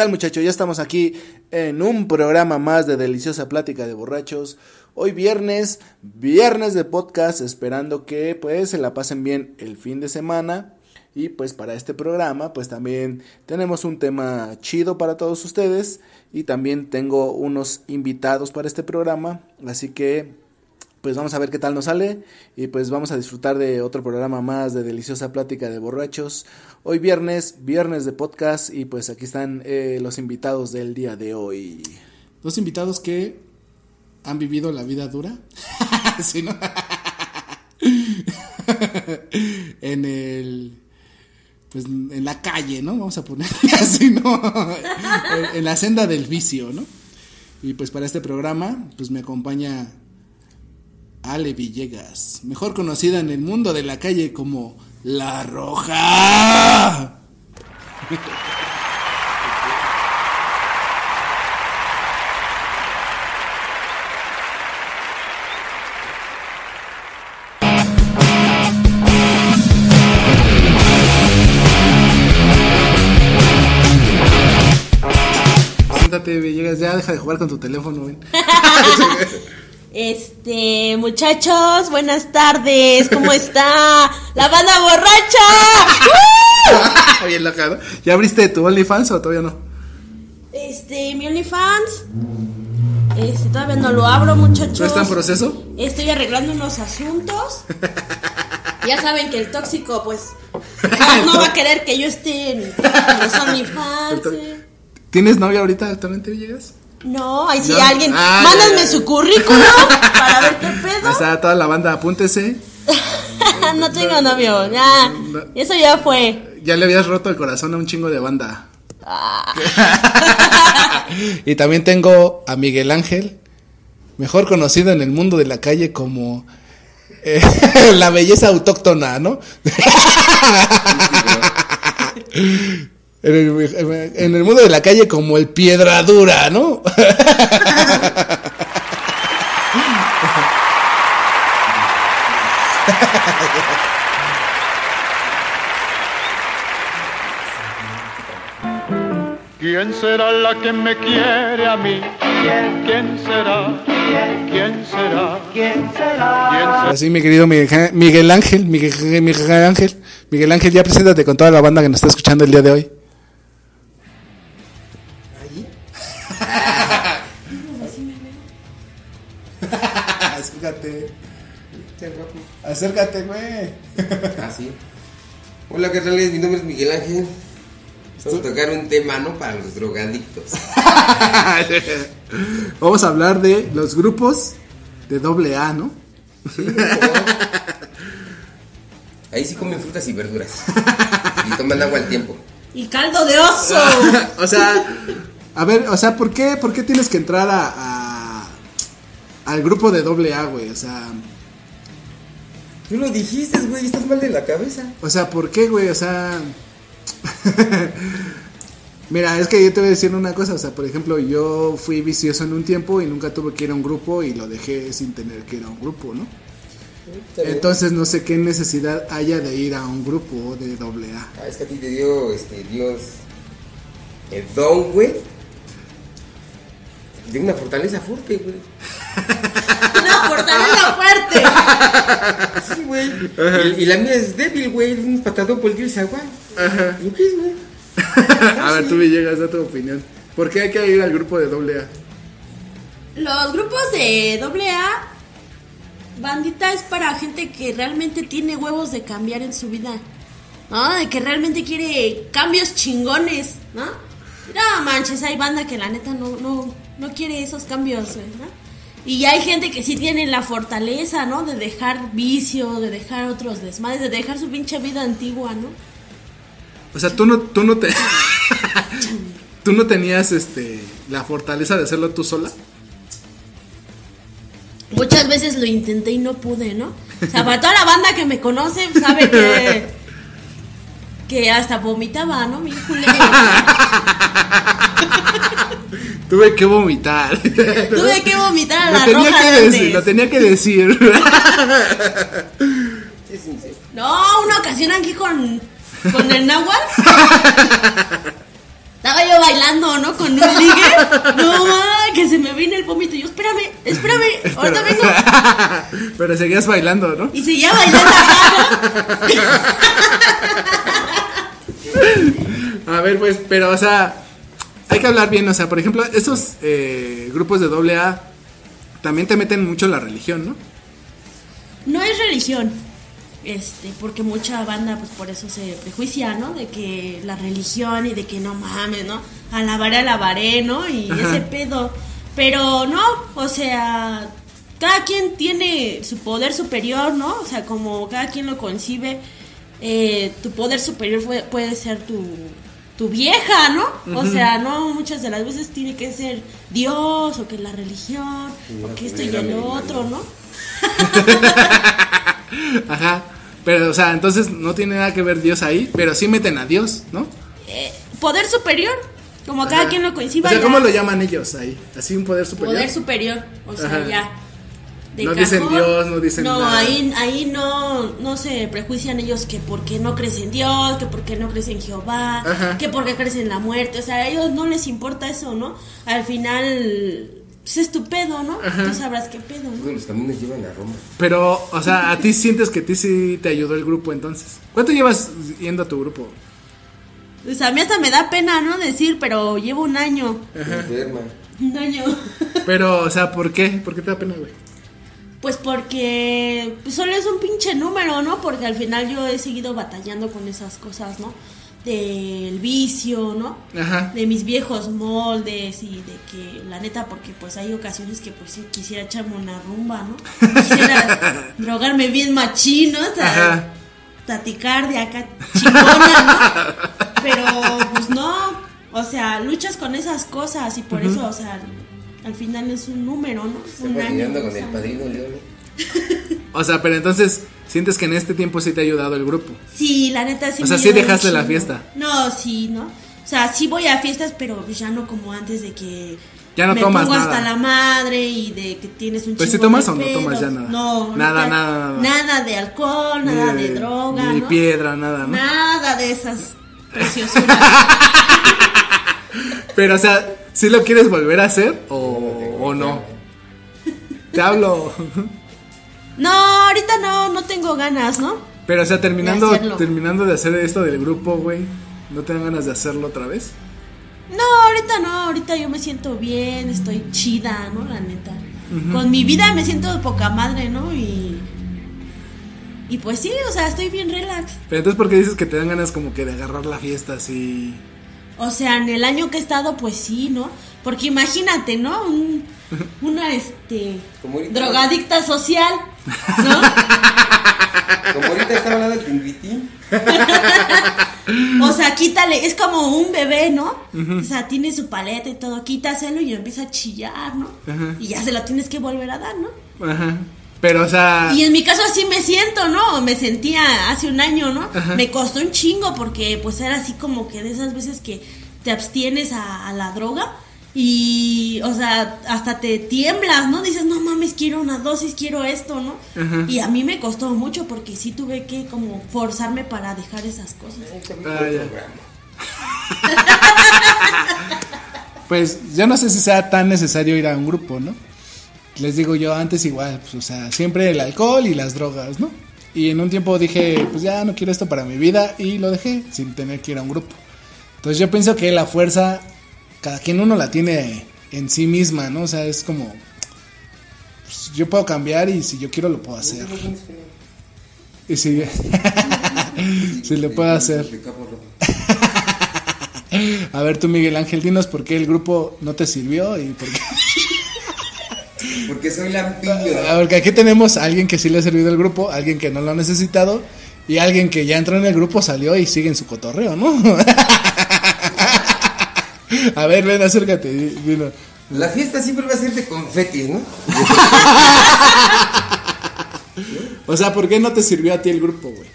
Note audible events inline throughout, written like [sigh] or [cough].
Tal muchachos? Ya estamos aquí en un programa más de Deliciosa Plática de Borrachos. Hoy viernes, viernes de podcast, esperando que pues se la pasen bien el fin de semana. Y pues para este programa pues también tenemos un tema chido para todos ustedes. Y también tengo unos invitados para este programa. Así que pues vamos a ver qué tal nos sale y pues vamos a disfrutar de otro programa más de deliciosa plática de borrachos. Hoy viernes, viernes de podcast y pues aquí están eh, los invitados del día de hoy. Dos invitados que han vivido la vida dura. [laughs] sí, [laughs] en el pues en la calle, ¿no? Vamos a ponerle [laughs] así, ¿no? en la senda del vicio, ¿no? Y pues para este programa pues me acompaña Ale Villegas, mejor conocida en el mundo de la calle como La Roja. Siéntate, Villegas, ya deja de jugar con tu teléfono, ven. [laughs] Este, muchachos, buenas tardes, ¿cómo está? ¡La banda borracha! [laughs] Bien loca, ¿no? ¿Ya abriste tu OnlyFans o todavía no? Este, mi OnlyFans. Este, todavía no lo abro, muchachos. ¿No está en proceso? Estoy arreglando unos asuntos. [laughs] Ya saben que el tóxico, pues, no, [laughs] no va a querer que yo esté en los OnlyFans. eh. ¿Tienes novia ahorita actualmente, Villegas? No, ahí sí No. alguien. Ah, Mándenme su currículum para ver qué [laughs] Ahí pedo. está toda la banda, apúntese. [laughs] no tengo novio, ya. No. Eso ya fue. Ya le habías roto el corazón a un chingo de banda. Ah. [laughs] y también tengo a Miguel Ángel, mejor conocido en el mundo de la calle como eh, la belleza autóctona, ¿no? En, el, en el mundo de la calle como el piedradura, ¿no? ¿Quién será la que me quiere a mí? ¿Quién será? ¿Quién será? ¿Quién será? Así, mi querido Miguel, Miguel Ángel, Miguel, Miguel Ángel, Miguel Ángel, ya preséntate con toda la banda que nos está escuchando el día de hoy. Acércate. Acércate, güey. Ah, sí. Hola, ¿qué tal? Mi nombre es Miguel Ángel. Vamos a tocar un tema, ¿no? Para los drogadictos. [laughs] Vamos a hablar de los grupos de doble A, ¿no? Ahí sí comen frutas y verduras. [laughs] Y toman agua al tiempo. Y caldo de oso. [laughs] o sea, a ver, o sea, ¿por qué, por qué tienes que entrar a, a- al grupo de doble A, güey? O sea, Tú lo dijiste, güey. Estás mal de la cabeza. o sea, ¿por qué, güey? O sea, [laughs] mira, es que yo te voy a decir una cosa, o sea, por ejemplo, yo fui vicioso en un tiempo y nunca tuve que ir a un grupo y lo dejé sin tener que ir a un grupo, ¿no? Entonces no sé qué necesidad haya de ir a un grupo de doble A. Ah, es que a ti te dio, este, Dios, el don, güey. De una fortaleza fuerte, güey. Una fortaleza fuerte. Sí, güey. Y, y la mía es débil, güey. Un patadón por el agua. Ajá. ¿Lo qué es, güey? [laughs] A ver, tú me llegas a tu opinión. ¿Por qué hay que ir al grupo de doble A? Los grupos de AA, bandita, es para gente que realmente tiene huevos de cambiar en su vida. ¿No? De que realmente quiere cambios chingones, ¿no? No manches, hay banda que la neta no, no, no quiere esos cambios, güey, ¿no? Y hay gente que sí tiene la fortaleza, ¿no? De dejar vicio, de dejar otros desmadres, de dejar su pinche vida antigua, ¿no? O sea, tú no, tú no te. [laughs] tú no tenías este la fortaleza de hacerlo tú sola. Muchas veces lo intenté y no pude, ¿no? O sea, para toda la banda que me conoce sabe que [laughs] que hasta vomitaba, ¿no? Mi culero. [laughs] Tuve que vomitar. [laughs] Tuve que vomitar a lo la tenía roja que Andes. decir, lo tenía que decir. [laughs] No, una ocasión aquí con con el náhuatl. Estaba yo bailando, ¿no? Con un ligue. No, ma, que se me vino el vómito. Yo, espérame, espérame, ahorita vengo. Pero seguías bailando, ¿no? Y seguía bailando acá, A ver, pues, pero, o sea, hay que hablar bien, o sea, por ejemplo, esos eh, grupos de doble A también te meten mucho la religión, ¿no? No es religión, este, porque mucha banda, pues por eso se prejuicia, ¿no? De que la religión y de que no mames, ¿no? Alabaré, alabaré, ¿no? Y Ajá. ese pedo. Pero no, o sea, cada quien tiene su poder superior, ¿no? O sea, como cada quien lo concibe, eh, tu poder superior fue- puede ser tu, tu vieja, ¿no? O sea, no muchas de las veces tiene que ser Dios o que la religión o que esto y el otro, ¿no? [laughs] Ajá. Pero, o sea, entonces no tiene nada que ver Dios ahí, pero sí meten a Dios, ¿no? Eh, poder superior, como cada Ajá. quien lo coincida. O sea, ya. ¿cómo lo llaman ellos ahí? ¿Así un poder superior? Poder superior, o sea, Ajá. ya. De No dicen. Dios, no dicen No, nada. ahí, ahí no, no se prejuician ellos que porque no crees en Dios, que porque no crees en Jehová, Ajá. que porque crees en la muerte. O sea, a ellos no les importa eso, ¿no? Al final, pues es tu pedo, ¿no? Tú sabrás qué pedo, ¿no? los caminos llevan a Roma. Pero, o sea, ¿a ti sientes que a ti sí te ayudó el grupo entonces? ¿Cuánto llevas yendo a tu grupo? O sea, a mí hasta me da pena, ¿no? Decir, pero llevo un año. Enferma. Un año. Pero, o sea, ¿por qué? ¿Por qué te da pena, güey? Pues porque pues solo es un pinche número, ¿no? Porque al final yo he seguido batallando con esas cosas, ¿no? Del vicio, ¿no? Ajá. De mis viejos moldes y de que, la neta, porque pues hay ocasiones que pues sí quisiera echarme una rumba, ¿no? Quisiera [laughs] drogarme bien machino, o Ajá. sea, taticardia acá chingona, ¿no? Pero pues no, o sea, luchas con esas cosas y por eso, o sea, al final es un número, ¿no? Está Un año, o con sea. el padrino León. [laughs] O sea, pero entonces, ¿sientes que en este tiempo sí te ha ayudado el grupo? Sí, la neta sí. O sea, me sí dejaste la fiesta. No, sí, ¿no? O sea, sí voy a fiestas, pero pues ya no como antes de que Ya no me tomas pongo nada. hasta la madre y de que tienes un Pues, ¿sí chingo tomas de o no tomas ya nada? No, Nada, nada, nada. Nada de alcohol, nada Ni de droga, Ni ¿no? piedra, nada, ¿no? Nada de esas [laughs] preciosuras. Pero, o sea, ¿sí lo quieres volver a hacer o, o no? [laughs] Te hablo. no, ahorita no, no tengo ganas, ¿no? Pero, o sea, terminando, De terminando de hacer esto del grupo, güey, ¿no te dan ganas de hacerlo otra vez? No, ahorita no, ahorita yo me siento bien, estoy chida, ¿no? La neta. Con mi vida me siento de poca madre, ¿no? Y. Y pues sí, o sea, estoy bien relax. Pero entonces, ¿por qué dices que te dan ganas como que de agarrar la fiesta así? O sea, en el año que he estado, pues sí, ¿no? Porque imagínate, ¿no? Un- una, este. Drogadicta social, ¿no? Como ahorita está hablando de Tinguitín. [laughs] O sea, quítale, es como un bebé, ¿no? O sea, tiene su paleta y todo, quítaselo y empieza a chillar, ¿no? Y ya se lo tienes que volver a dar, ¿no? Ajá. Pero, o sea, Y en mi caso así me siento, ¿no? Me sentía hace un año, ¿no? Ajá. Me costó un chingo porque pues era así como que de esas veces que te abstienes a, a la droga y, o sea, hasta te tiemblas, ¿no? Dices, no mames, quiero una dosis, quiero esto, ¿no? Ajá. Y a mí me costó mucho porque sí tuve que como forzarme para dejar esas cosas. Ah, ya. [laughs] pues yo no sé si sea tan necesario ir a un grupo, ¿no? Les digo yo antes igual, pues, o sea, siempre el alcohol y las drogas, ¿no? Y en un tiempo dije, pues ya no quiero esto para mi vida y lo dejé sin tener que ir a un grupo. Entonces yo pienso que la fuerza, cada quien uno la tiene en sí misma, ¿no? O sea, es como, pues, yo puedo cambiar y si yo quiero lo puedo hacer. Y si, [laughs] si lo puedo hacer. [laughs] A ver tú Miguel Ángel, dinos por qué el grupo no te sirvió y por qué... Porque soy lampiño. Ah, Porque aquí tenemos a alguien que sí le ha servido el grupo, alguien que no lo ha necesitado y alguien que ya entró en el grupo, salió y sigue en su cotorreo, ¿no? [laughs] a ver, ven, acércate. dilo. La fiesta siempre va a ser de confetis, ¿no? [laughs] O sea, ¿por qué no te sirvió a ti el grupo, güey?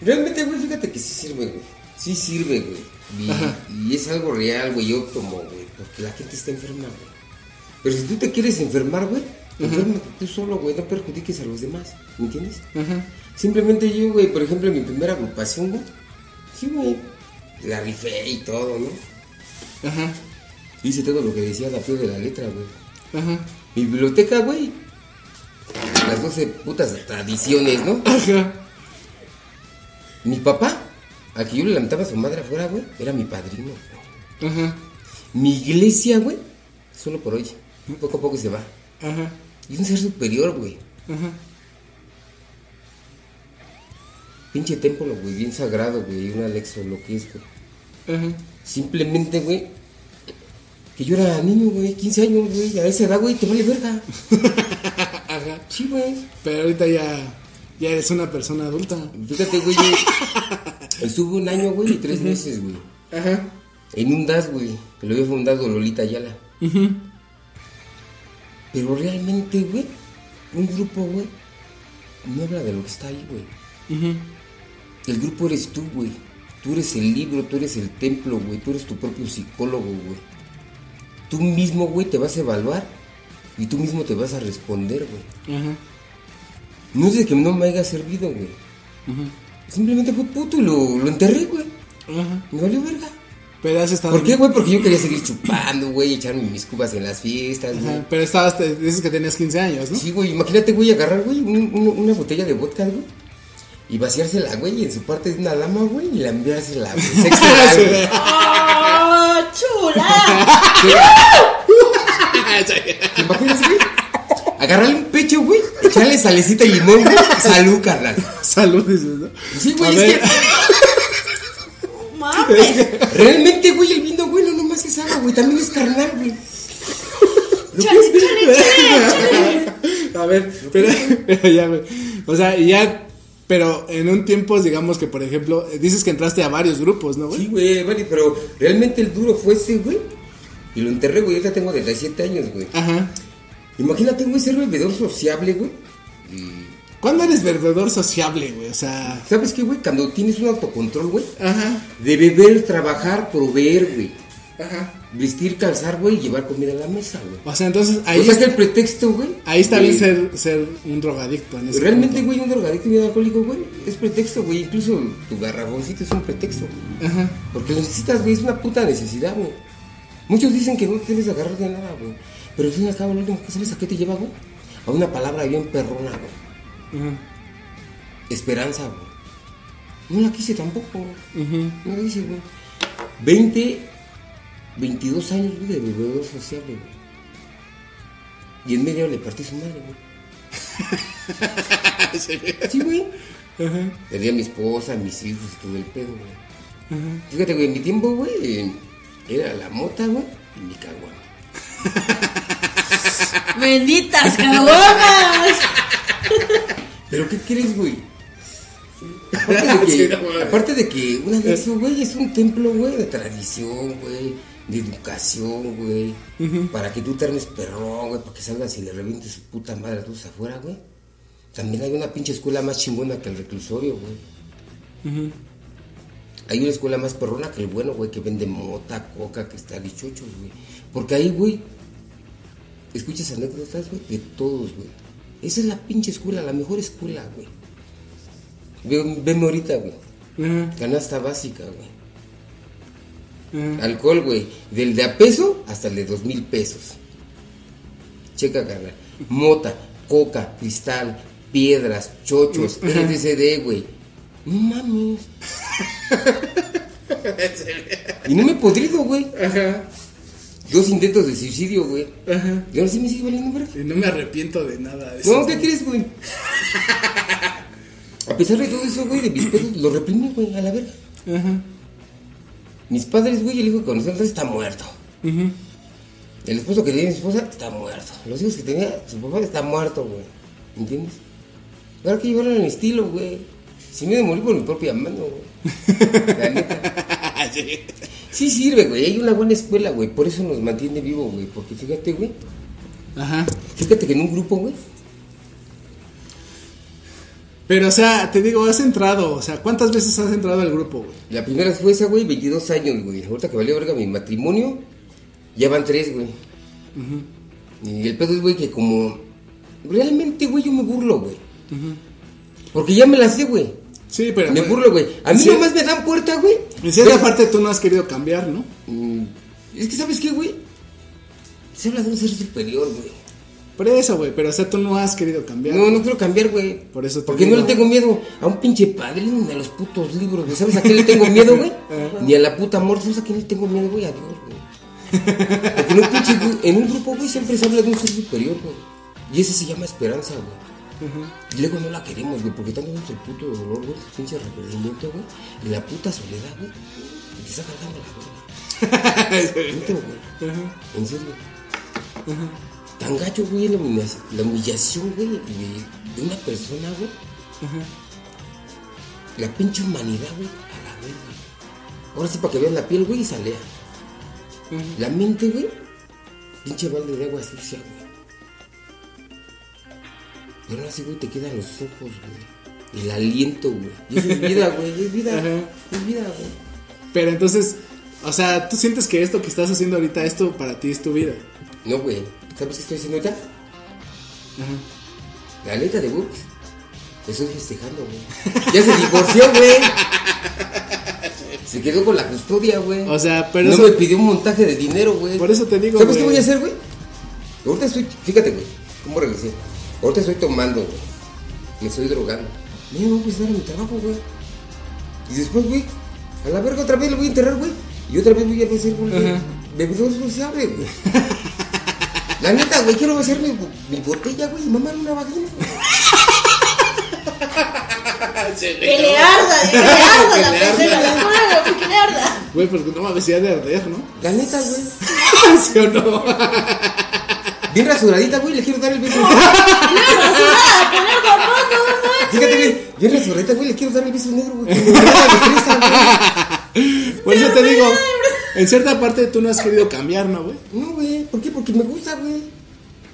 Realmente, güey, fíjate que sí sirve, güey. Sí sirve, güey. Y, y es algo real, güey, óptimo, güey. Porque la gente está enferma, güey. Pero si tú te quieres enfermar, güey, enférmate tú solo, güey. No perjudiques a los demás. ¿Me entiendes? Ajá. Simplemente yo, güey, por ejemplo, en mi primera agrupación, güey. Sí, güey. La rifé y todo, ¿no? Ajá. Hice todo lo que decía la pie de la letra, güey. Ajá. Mi biblioteca, güey. Las 12 putas tradiciones, ¿no? [laughs] Ajá. Mi papá, al que yo le levantaba a su madre afuera, güey, era mi padrino. güey. Ajá. Mi iglesia, güey, solo por hoy. Poco a poco se va. Ajá. Y un ser superior, güey. Ajá. Pinche templo, güey, bien sagrado, güey. Un Alexo, lo que es, güey. Ajá. Simplemente, güey, que yo era niño, güey, 15 años, güey. A esa edad, güey, te vale verga. [laughs] Ajá. Sí, güey. Pero ahorita ya, ya eres una persona adulta. Fíjate, güey, estuve un año, güey, y tres meses, güey. Ajá. En un DAS, güey, que lo había fundado Lolita Ayala. Ujú. Pero realmente, güey, un grupo, güey, no habla de lo que está ahí, güey. El grupo eres tú, güey. Tú eres el libro, tú eres el templo, güey. Tú eres tu propio psicólogo, güey. Tú mismo, güey, te vas a evaluar y tú mismo te vas a responder, güey. Ajá. No es de que no me haya servido, güey. Ujú. Simplemente fue puto y lo, lo enterré, güey. Ajá. Me valió verga. Pero has estado. ¿Por qué, güey? Porque yo quería seguir chupando, güey, echarme mis cubas en las fiestas, güey. Pero estabas, te- dices que tenías 15 años, ¿no? Sí, güey, imagínate, güey, agarrar, güey, un- un- una botella de vodka, güey. Y vaciársela, güey, en su parte de una lama, güey, y la enviársela, güey. [laughs] Sexo güey. ¡Oh, chula! [laughs] ¿Te imaginas, güey? Agarrarle un pecho, güey, echarle salecita y limón, güey. Salud, carnal. Salud, dices, ¿no? Sí, güey, es ver. que ¡Mames! [laughs] realmente, güey, el vino, güey, no nomás es agua, güey, también es carnal, güey. ¡Chale, chale, chale! [laughs] A ver, pero, pero ya, güey. O sea, y ya, pero en un tiempo, digamos que, por ejemplo, dices que entraste a varios grupos, ¿no, Sí, güey? güey, vale, pero realmente el duro fue ese, güey. Y lo enterré, güey, ahorita tengo 37 años, güey. Ajá. Imagínate, güey, ser bebedor sociable, güey. ¿Cuándo eres verdadero sociable, güey? O sea, ¿Sabes qué, güey? Cuando tienes un autocontrol, güey. ajá, De beber, trabajar, proveer, güey. ajá. Vestir, calzar, güey, y llevar comida a la mesa, güey. O sea, entonces ahí, o sea, que el pretexto, güey. ahí está bien ser, ser un drogadicto. En ese Realmente, güey, un drogadicto y un alcohólico, güey, es pretexto, güey. Incluso tu garrafoncito es un pretexto. Ajá. Porque lo necesitas, güey, es una puta necesidad, güey. Muchos dicen que no te debes agarrar de nada, güey. Pero al fin y al cabo, lo último que sabes a qué te lleva, güey. A una palabra bien perrona, güey. Ajá. Esperanza, güey. No la quise tampoco, güey. Ujú. No la quise, güey. 20, 22 años, güey, de bebedor sociable, güey. Y en medio le partí su madre, güey. [laughs] Sí, güey. Perdí a mi esposa, a mis hijos y todo el pedo, güey. Fíjate, güey, en mi tiempo, güey, era la mota, güey, y mi caguama. [laughs] ¡Benditas caguamas! [laughs] ¿Pero qué crees, güey? [laughs] Aparte de que, aparte de que un anexo, güey, es un templo, güey, de tradición, güey, de educación, güey. Para que tú te armes perrón, güey, para que salgas y le revientes su puta madre a todos afuera, güey. También hay una pinche escuela más chingona que el reclusorio, güey. Hay una escuela más perrona que el bueno, güey, que vende mota, coca, que está dichocho, güey. Porque ahí, güey, escuchas anécdotas, güey, de todos, güey. Esa es la pinche escuela, la mejor escuela, güey. Ve- Veme ahorita, güey. Ajá. Canasta básica, güey. Ajá. Alcohol, güey. Del de a peso hasta el de dos mil pesos. Checa, carnal. Mota, coca, cristal, piedras, chochos, LSD, güey. No mames. [laughs] y no me he podrido, güey. Ajá. Dos intentos de suicidio, güey. Ajá. Y ahora sí me sigue valiendo, verga. Y no me arrepiento de nada de. No, ¿qué crees, güey? [laughs] A pesar de todo eso, güey, de mis pedos, lo reprimí, güey, a la verga. Ajá. Mis padres, güey, el hijo que conocí antes está muerto. Ujú. El esposo que tenía mi esposa está muerto. Los hijos que tenía su papá está muerto, güey. ¿Entiendes? Ahora que llevarlo en mi estilo, güey. Si me de morir por mi propia mano, güey. [laughs] La neta. [laughs] Sí sirve, güey. Hay una buena escuela, güey. Por eso nos mantiene vivo, güey. Porque fíjate, güey. Ajá. Fíjate que en un grupo, güey. Pero, o sea, te digo, has entrado. O sea, ¿cuántas veces has entrado al grupo, güey? La primera fue esa, güey, 22 años, güey. Ahorita que valió verga mi matrimonio, ya van tres, güey. Y el pedo es, güey, que como... Realmente, güey, yo me burlo, güey. Porque ya me la sé, güey. Sí, pero. Me burlo, güey. A mí Sí. nomás me dan puerta, güey. En cierta parte tú no has querido cambiar, ¿no? Mm, Es que, ¿sabes qué, güey? Se habla de un ser superior, güey. Por eso, güey. Pero, o sea, tú no has querido cambiar. No, no quiero cambiar, güey. Por eso te Porque digo. no le tengo miedo a un pinche padrino ni a los putos libros, güey. ¿Sabes a qué le tengo miedo, güey? [laughs] Ni a la puta muerte. ¿Sabes a qué le tengo miedo, güey? A Dios, güey. Porque en un pinche en un grupo, güey, siempre se habla de un ser superior, güey. Y ese se llama esperanza, güey. Y luego no la queremos, güey, porque tanto es el puto dolor, güey, el pinche arrepentimiento, güey, y la puta soledad, güey, y te está cargando la verga. [laughs] Güey. En serio. Tan gacho, güey, la, humilla- la humillación, güey, de, de una persona, güey. La pinche humanidad, güey, a la verga. Ahora sí, para que vean la piel, güey, y salea. La mente, güey, pinche balde de agua sucia, güey. Pero ahora sí, güey, te quedan los ojos, güey. El aliento, güey. Y eso es vida, güey, es vida. Ajá. Es vida, güey. Pero entonces, o sea, tú sientes que esto que estás haciendo ahorita, esto para ti es tu vida. No, güey. ¿Sabes qué estoy haciendo ahorita? La neta de Brooks. Estoy festejando, güey. Ya se divorció, güey. Se quedó con la custodia, güey. O sea, pero no eso- me pidió un montaje de dinero, güey. Por eso te digo, ¿Sabes qué voy a hacer, güey? Ahorita estoy. Fíjate, güey. ¿Cómo regresé? Ahorita estoy tomando, güey. Me estoy drogando. Mira, voy a empezar a mi trabajo, güey. Y después, güey. A la verga otra vez lo voy a enterrar, güey. Y otra vez voy a hacer, güey. Ajá. Bebedor sociable, güey. La neta, güey, quiero hacer mi, mi botella, güey, y mamar una vagina. [laughs] Que le arda, que le arda la [laughs] pendeja, la que le arda. Güey, porque no mames, ya de arder, ¿no? La neta, güey. [laughs] ¿Sí o no? Bien rasuradita, güey, le quiero dar el beso. [laughs] Fíjate, güey, bien rasuradita, güey, le quiero dar el beso negro, güey. que Por eso te digo, en cierta parte tú no has querido cambiar, ¿no, güey? No, güey, ¿por qué? Porque me gusta, güey.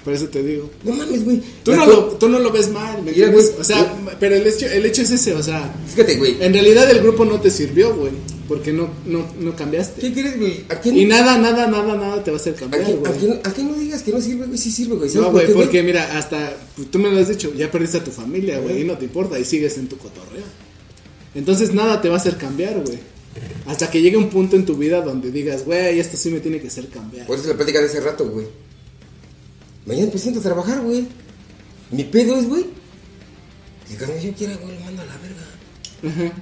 Por eso te digo. No mames, güey. Tú no, lo, tú no lo ves mal, ¿me entiendes? O sea, pero el hecho, el hecho es ese, o sea, Fíjate, güey. en realidad el grupo no te sirvió, güey, porque no, no, no cambiaste. ¿Qué quieres, güey? ¿A quién? Y nada, nada, nada, nada te va a hacer ¿A cambiar, a güey. quién- a quién no digas que no sirve, güey? Sí sirve, güey. ¿Sabes No, güey, porque mira, hasta pues, tú me lo has dicho, ya perdiste a tu familia, güey, y no te importa, y sigues en tu cotorreo. Entonces nada te va a hacer cambiar, güey. Hasta que llegue un punto en tu vida donde digas, güey, esto sí me tiene que hacer cambiar. Por eso la plática de hace rato, güey. Mañana me siento a trabajar, güey. Mi pedo es, güey. Que cuando yo quiera, güey, lo mando a la verga.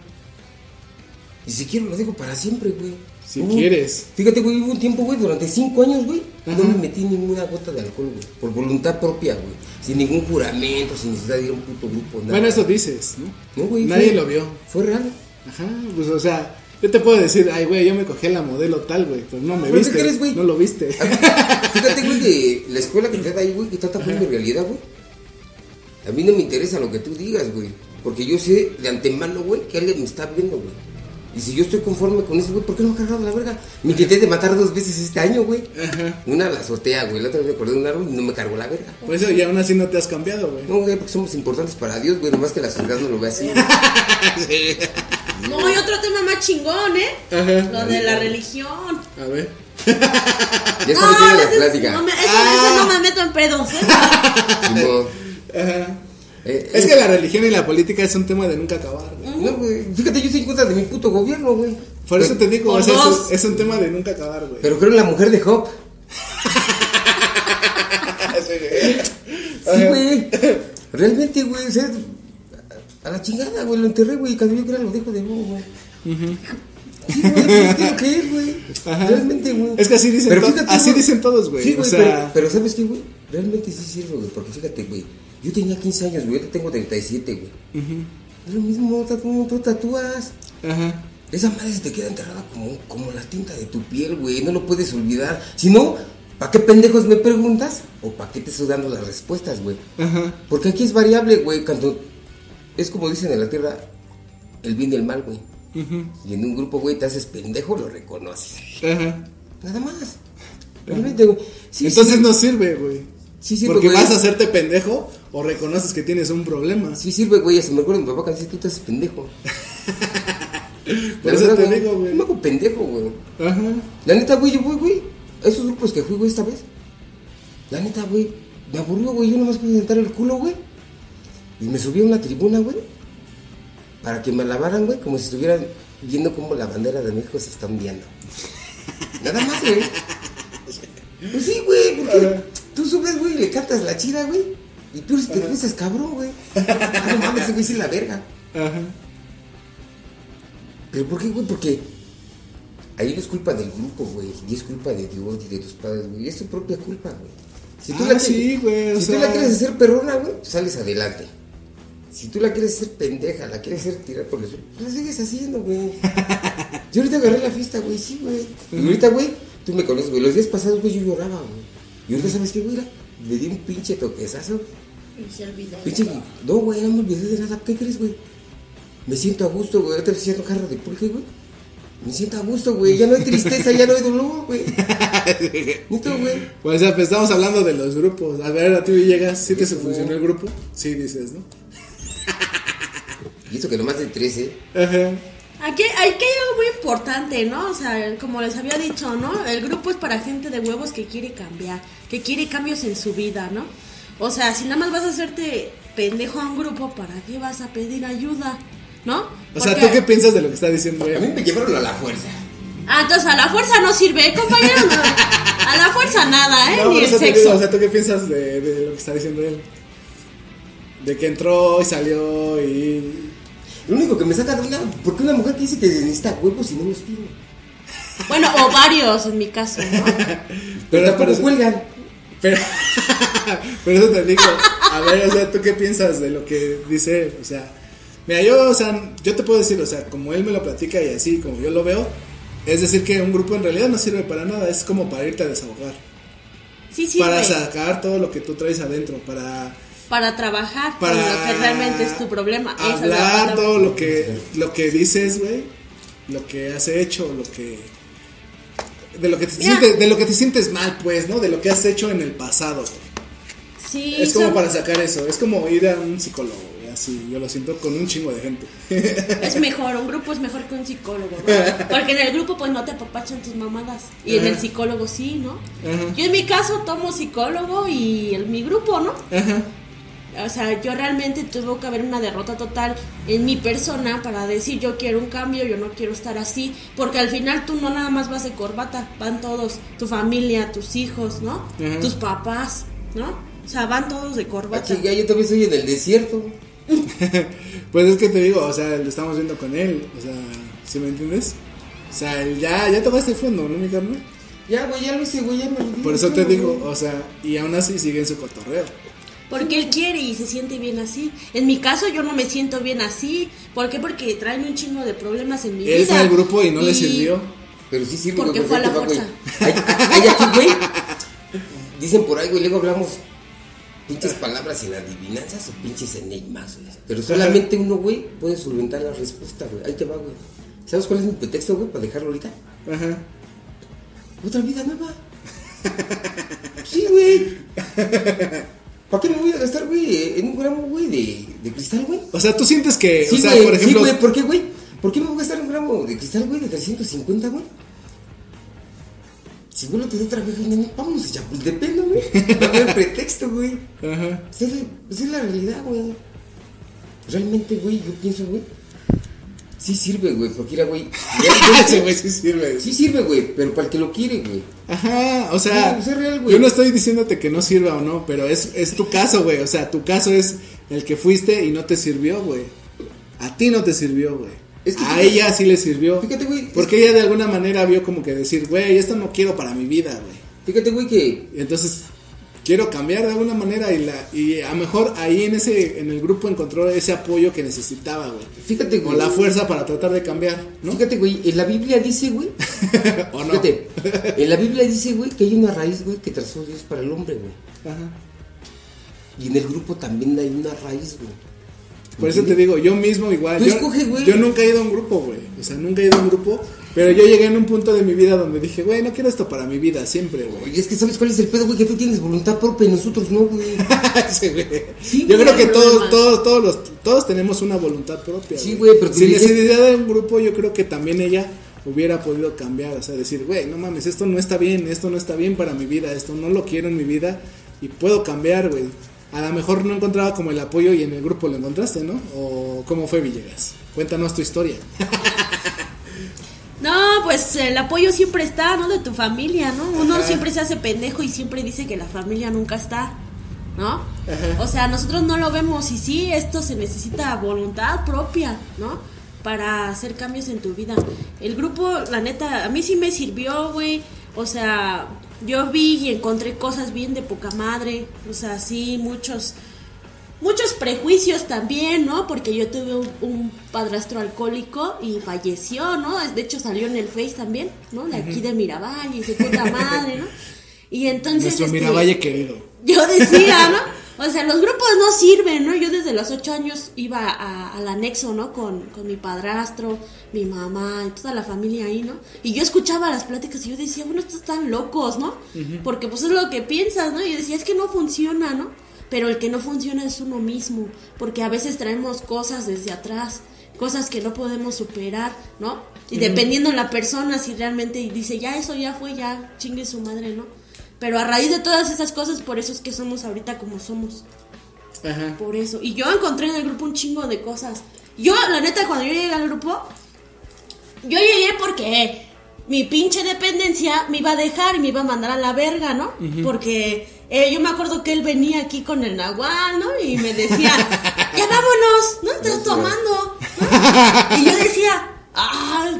Y si quiero, lo dejo para siempre, güey. Si quieres. Fíjate, güey, hubo un tiempo, güey, durante cinco años, güey. Ajá. No me metí ninguna gota de alcohol, güey. Por voluntad propia, güey. Sin ningún juramento, sin necesidad de ir a un puto grupo, nada. Bueno, eso dices, ¿no? No, güey. Nadie fue- lo vio. Fue real. Ajá, pues o sea, yo te puedo decir, ay, güey, yo me cogí a la modelo tal, güey, pero no me ¿Pero qué viste. crees, güey? No lo viste. [laughs] Fíjate, güey, de la escuela que te da ahí, güey, que trata con mi realidad, güey. A mí no me interesa lo que tú digas, güey. Porque yo sé de antemano, güey, que alguien me está viendo, güey. Y si yo estoy conforme con eso, güey, ¿por qué no me ha cargado la verga? Me intenté de matar dos veces este año, güey. Una la azotea, güey. La otra vez me acordé de un árbol y no me cargó la verga. Por eso y aún así no te has cambiado, güey. No, güey, porque somos importantes para Dios, güey. Nomás que la sociedad no lo ve así. [laughs] No, y otro tema más chingón, ¿eh? Ajá. Lo de la religión. A ver. [laughs] Ya está No, la ese plática. no me, eso, eso no me meto en pedos, ¿eh? [laughs] Ajá. Eh, Es eh, que la religión y la política es un tema de nunca acabar, güey. No, güey. Fíjate, yo estoy en contra de mi puto gobierno, güey. Por eso te digo, o sea, es, un- es un tema de nunca acabar, güey. Pero creo en la mujer de Job. [laughs] Sí, güey. Realmente, güey, o sea, a la chingada, güey, lo enterré, güey, y cuando yo quiera lo dejo de nuevo, güey. Sí, güey, pues, es que es, güey. Realmente, güey. Es que así dicen Pero to- fíjate, así güey. dicen todos, güey, Sí, o sea- pero, pero ¿sabes qué, güey? Realmente sí sirve, güey, porque fíjate, güey. Yo tenía 15 años, güey, ahorita tengo 37, güey. Es lo mismo, tú tatúas. Ajá. Esa madre se te queda enterrada como, como la tinta de tu piel, güey. No lo puedes olvidar. Si no, ¿para qué pendejos me preguntas? ¿O para qué te estoy dando las respuestas, güey? Ajá. Porque aquí es variable, güey. Cuando es como dicen en la tierra, el bien y el mal, güey. Y en un grupo, güey, te haces pendejo, lo reconoces. Ajá. Nada más. Realmente, güey. Sí, Entonces sí, no sirve, güey. Sí sirve, Porque güey. vas a hacerte pendejo o reconoces que tienes un problema. Sí sirve, güey. Se me acuerdo de mi papá que decía, tú te haces pendejo. [laughs] Por La eso verdad, te güey, digo, Yo güey. me hago pendejo, güey. Ajá. La neta, güey, yo voy, güey. A esos grupos que fui, güey, esta vez. La neta, güey. Me aburrió, güey. Yo nomás pude sentar el culo, güey. Y me subí a una tribuna, güey. Para que me lavaran, güey. Como si estuvieran viendo cómo la bandera de México se está hundiendo. [laughs] Nada más, güey. Pues sí, güey. Porque tú subes, güey, y le cantas la chida, güey. Y tú te regresas, cabrón, güey. Ah, no mames, ese güey es la verga. Ajá. ¿Pero por qué, güey? Porque ahí no es culpa del grupo, güey. Y es culpa de Dios y de tus padres, güey. Es tu propia culpa, güey. Si tú Ah, la sí, güey, o Si tú sea- la quieres hacer perrona, güey, sales adelante. Si tú la quieres hacer pendeja, la quieres hacer tirar por el suelo, pues la sigues haciendo, güey. [laughs] Yo ahorita agarré la fiesta, güey, sí, güey. Y ahorita, güey, tú me conoces, güey. Los días pasados, güey, yo lloraba, güey. Y ahorita, ¿sabes qué, güey? Me di un pinche toquezazo. Y se. Pinche, no, güey, no me olvidé de nada. ¿Qué crees, güey? Me siento a gusto, güey. Ahorita estoy haciendo jarra de pulque, güey. Me siento a gusto, güey. Ya no hay tristeza, ya no hay dolor, güey. [laughs] Nito, güey. Pues o sea, pues estamos hablando de los grupos. A ver, a ti llegas, ¿sí te se funcionó el grupo? Sí, dices, ¿no? Y eso que nomás de 13. Ajá. Aquí, aquí hay algo muy importante, ¿no? O sea, como les había dicho, ¿no? El grupo es para gente de huevos que quiere cambiar, que quiere cambios en su vida, ¿no? O sea, si nada más vas a hacerte pendejo a un grupo, ¿para qué vas a pedir ayuda? ¿No? O sea, ¿tú qué piensas de lo que está diciendo A mí me llevaron a la fuerza. Ah, entonces a la fuerza no sirve, compañero. no. A la fuerza nada, ¿eh? No, Ni el sexo. digo, o sea, ¿tú qué piensas de, de lo que está diciendo él? De que entró y salió y... Lo único que me saca de una. ¿Por qué una mujer que dice que necesita huevos y no los tiene? Bueno, o varios en mi caso, ¿no? [laughs] Pero, Pero- tampoco pero- cuelgan. Pero, [laughs] pero eso te digo, a ver, o sea, ¿tú qué piensas de lo que dice él? O sea, mira, yo, o sea, yo te puedo decir, o sea, como él me lo platica y así, como yo lo veo, es decir, que un grupo en realidad no sirve para nada, es como para irte a desahogar, Sí, sí. para sacar todo lo que tú traes adentro, para, Para trabajar para con lo que realmente es tu problema. Hablar todo lo que, lo que dices, güey, lo que has hecho, lo que... De lo, que te sientes, de lo que te sientes mal, pues, ¿no? De lo que has hecho en el pasado. Sí, Es como son- para sacar eso, es como ir a un psicólogo, así, yo lo siento con un chingo de gente. [laughs] Es mejor, un grupo es mejor que un psicólogo, ¿no? [laughs] Porque en el grupo pues no te apapachan tus mamadas. Y en el psicólogo sí, ¿no? Ajá. Yo en mi caso tomo psicólogo y en mi grupo, ¿no? Ajá. O sea, yo realmente tuvo que haber una derrota total en mi persona para decir yo quiero un cambio, yo no quiero estar así, porque al final tú no nada más vas de corbata, van todos, tu familia, tus hijos, ¿no? Tus papás, ¿no? O sea, van todos de corbata. chinga, yo también estoy en el desierto. [laughs] Pues es que te digo, o sea, lo estamos viendo con él, o sea, ¿sí me entiendes? O sea, ya, ya tocaste fondo, ¿no, mi carnal? Ya, güey, ya lo hice, güey, ya me. Por eso te digo, o sea, y aún así sigue en su cotorreo. Porque él quiere y se siente bien así. En mi caso yo no me siento bien así. ¿Por qué? Porque traen un chingo de problemas en mi Él vida. fue al grupo y no le sirvió. Pero sí sirve, Porque fue a la fuerza. [laughs] Hay, hay aquí, güey. Dicen por ahí, güey, luego hablamos pinches palabras en adivinanzas o pinches enigmas, güey. Pero solamente uno, güey, puede solventar la respuesta, güey. Ahí te va, güey. ¿Sabes cuál es mi pretexto, güey, para dejarlo ahorita? Ajá. Otra vida nueva. [laughs] Sí, güey. [laughs] ¿Para qué me voy a gastar, güey, en un gramo, güey, de, de cristal, güey? O sea, tú sientes que, Sí, o sea, güey, por sí, ejemplo, güey, ¿por qué, güey? ¿Por qué me voy a gastar un gramo de cristal, güey, de 350, güey? Si vuelvo a tener otra vez, güey, vámonos a Chapultepec, ¿no, güey. A haber [laughs] pretexto, güey. ajá. Esa es la realidad, güey. Realmente, güey, yo pienso, güey. Sí sirve, güey, porque mira, güey. [laughs] Ese güey sí sirve. Sí sirve, güey, pero para el que lo quiere, güey. Ajá, o sea, No, pues real, yo no estoy diciéndote que no sirva o no, pero es, es tu caso, güey. O sea, tu caso es el que fuiste y no te sirvió, güey. A ti no te sirvió, güey. Es que a fíjate- ella sí le sirvió. Fíjate, güey. Porque ella de alguna manera vio como que decir, güey, esto no quiero para mi vida, güey. Fíjate, güey, que. Entonces quiero cambiar de alguna manera y la y a lo mejor ahí en ese en el grupo encontró ese apoyo que necesitaba, güey. Fíjate, O güey. la fuerza para tratar de cambiar, ¿no? Fíjate, güey, en la Biblia dice, güey. [laughs] ¿O no? Fíjate, [laughs] en la Biblia dice, güey, que hay una raíz, güey, que trazó Dios para el hombre, güey. Ajá. Y en el grupo también hay una raíz, güey. Por eso te digo, yo mismo igual. Tú yo, escoge, güey. yo nunca he ido a un grupo, güey. O sea, nunca he ido a un grupo. Pero yo llegué en un punto de mi vida donde dije, güey, no quiero esto para mi vida, siempre, güey. Y es que sabes cuál es el pedo, güey, que tú tienes voluntad propia y nosotros no, güey. [laughs] Sí, güey. Sí, yo creo que todos, todos, todos, los, todos tenemos una voluntad propia. Sí, güey, pero si tú- necesidad de un grupo, yo creo que también ella hubiera podido cambiar. O sea, decir, güey, no mames, esto no está bien, esto no está bien para mi vida, esto no lo quiero en mi vida y puedo cambiar, güey. A lo mejor no encontraba como el apoyo y en el grupo lo encontraste, ¿no? ¿O cómo fue Villegas? Cuéntanos tu historia. [laughs] No, pues el apoyo siempre está, ¿no? De tu familia, ¿no? Uno Ajá. siempre se hace pendejo y siempre dice que la familia nunca está, ¿no? Ajá. O sea, nosotros no lo vemos y sí, esto se necesita voluntad propia, ¿no? Para hacer cambios en tu vida. El grupo, la neta, a mí sí me sirvió, güey. O sea, yo vi y encontré cosas bien de poca madre. O sea, sí, muchos muchos prejuicios también, ¿no? Porque yo tuve un, un padrastro alcohólico y falleció, ¿no? De hecho salió en el Face también, ¿no? De aquí de Miravalle, y de puta madre, ¿no? Y entonces... Nuestro este, Miravalle querido. Yo decía, [laughs] ¿no? O sea, los grupos no sirven, ¿no? Yo desde los ocho años iba a- al anexo, ¿no? Con, con mi padrastro, mi mamá y toda la familia ahí, ¿no? Y yo escuchaba las pláticas y yo decía, bueno, estos están locos, ¿no? Porque pues es lo que piensas, ¿no? Y yo decía, es que no funciona, ¿no? Pero el que no funciona es uno mismo, porque a veces traemos cosas desde atrás, cosas que no podemos superar, ¿no? Y dependiendo de la persona, si realmente dice, ya eso ya fue, ya chingue su madre, ¿no? Pero a raíz de todas esas cosas, por eso es que somos ahorita como somos. Ajá. Por eso. Y yo encontré en el grupo un chingo de cosas. Yo, la neta, cuando yo llegué al grupo, yo llegué porque mi pinche dependencia me iba a dejar y me iba a mandar a la verga, ¿no? Porque eh, yo me acuerdo que él venía aquí con el nahual, ¿no? Y me decía, ya vámonos, ¿no? Estás tomando, ¿no? Y yo decía, ah,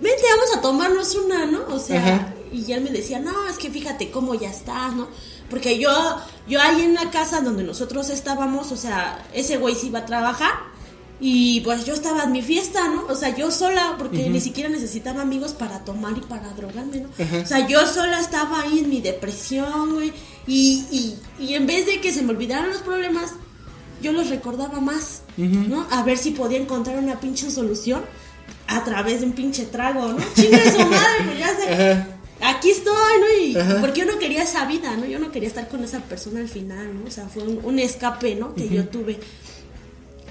vente, vamos a tomarnos una, ¿no? O sea, Ajá. y él me decía, no, es que fíjate cómo ya estás, ¿no? Porque yo, yo ahí en la casa donde nosotros estábamos, o sea, ese güey se iba a trabajar y pues yo estaba en mi fiesta, ¿no? O sea, yo sola, porque ni siquiera necesitaba amigos para tomar y para drogarme, ¿no? O sea, yo sola estaba ahí en mi depresión, güey. Y, y, y en vez de que se me olvidaran los problemas, yo los recordaba más, ¿no? A ver si podía encontrar una pinche solución a través de un pinche trago, ¿no? Chingue su madre, pues ya sé. [laughs] Ajá. Aquí estoy, ¿no? Y Ajá. porque yo no quería esa vida, ¿no? Yo no quería estar con esa persona al final, ¿no? O sea, fue un, un escape, ¿no? Que yo tuve.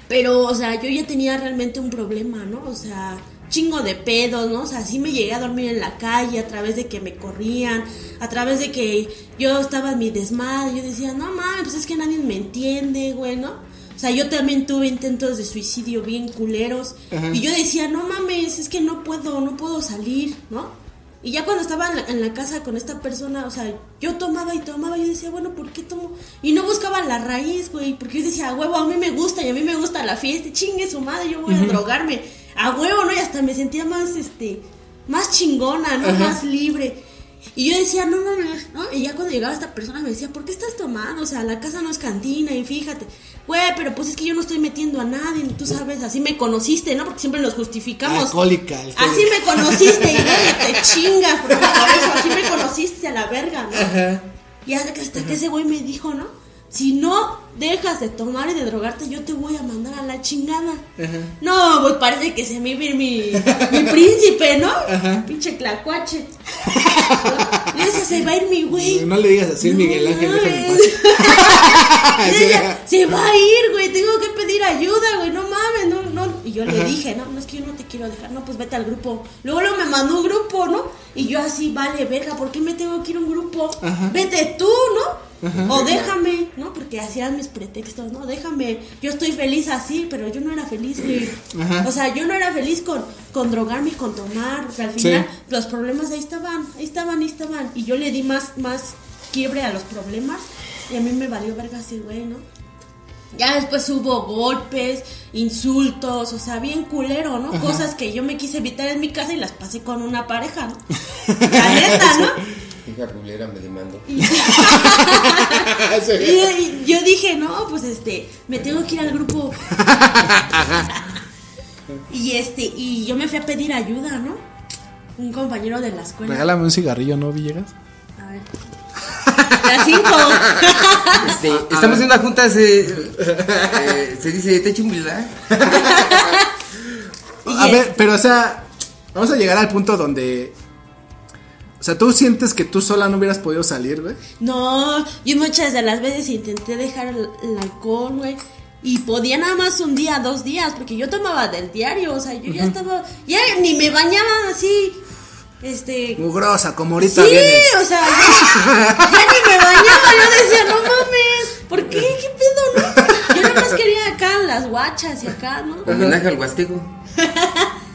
Pero, o sea, yo ya tenía realmente un problema, ¿no? O sea, chingo de pedos, ¿no? O sea, sí me llegué a dormir en la calle a través de que me corrían, a través de que yo estaba en mi desmadre. Yo decía, no mames, pues es que nadie me entiende, güey, ¿no? O sea, yo también tuve intentos de suicidio bien culeros. Ajá. Y yo decía, no mames, es que no puedo, no puedo salir, ¿no? Y ya cuando estaba en la, en la casa con esta persona, o sea, yo tomaba y tomaba, y yo decía, bueno, ¿por qué tomo? Y no buscaba la raíz, güey, porque yo decía, huevo, a mí me gusta y a mí me gusta la fiesta, chingue su madre, yo voy a drogarme. A huevo, ¿no? Y hasta me sentía más, este, más chingona, ¿no? Ajá. Más libre. Y yo decía, no mames, ¿no? Y ya cuando llegaba esta persona me decía, ¿por qué estás tomando? O sea, la casa no es cantina y fíjate, güey, pero pues es que yo no estoy metiendo a nadie, tú sabes, así me conociste, ¿no? Porque siempre nos justificamos. Alcohólica, alcohólica. Así me conociste y nadie te [laughs] chinga, porque por eso así me conociste a la verga, ¿no? Ajá. Y hasta que ese güey me dijo, ¿no? Si no dejas de tomar y de drogarte, yo te voy a mandar a la chingada. Ajá. No, pues parece que se me ir mi, mi príncipe, ¿no? Pinche clacuache. Y ese se va a ir mi güey. No le digas así, No Miguel Ángel, déjame paz. [laughs] [laughs] Se va a ir, güey, tengo que pedir ayuda, güey, no mames, no, no. Y yo le dije, no, no es que yo no te quiero dejar, no, pues vete al grupo. Luego, luego me mandó un grupo, ¿no? Y yo así, vale, verga, ¿por qué me tengo que ir a un grupo? Vete tú, ¿no? O déjame, ¿no? Porque hacían mis pretextos, ¿no? Déjame, yo estoy feliz así, pero yo no era feliz, güey. O sea, yo no era feliz con, con drogarme y con tomar. O sea, al final los problemas ahí estaban, ahí estaban, ahí estaban. Y yo le di más, más quiebre a los problemas y a mí me valió verga así, güey, ¿no? Ya después hubo golpes, insultos, o sea, bien culero, ¿no? Cosas que yo me quise evitar en mi casa y las pasé con una pareja, ¿no? [laughs] La neta, ¿no? Hija culera, me demando. [laughs] [laughs] Y, y yo dije, no, pues este, me tengo que ir al grupo. y este, y yo me fui a pedir ayuda, ¿no? Un compañero de la escuela. Regálame un cigarrillo, ¿no, Villegas? A ver. Las cinco. Este, estamos en una junta, se, eh, se dice, te billar. [laughs] A ver, pero o sea, vamos a llegar al punto donde. O sea, ¿tú sientes que tú sola no hubieras podido salir, güey? No, yo muchas de las veces intenté dejar el, el alcohol, güey. Y podía nada más un día, dos días, porque yo tomaba del diario, o sea, yo ya estaba, ya ni me bañaba así, este... Mugrosa, como ahorita Sí, vienes. o sea, ya, ya ni me bañaba, yo decía, no mames, ¿por qué? ¿Qué pedo, no? Yo nada más quería acá las guachas y acá, ¿no? Homenaje al Huasteco. [laughs]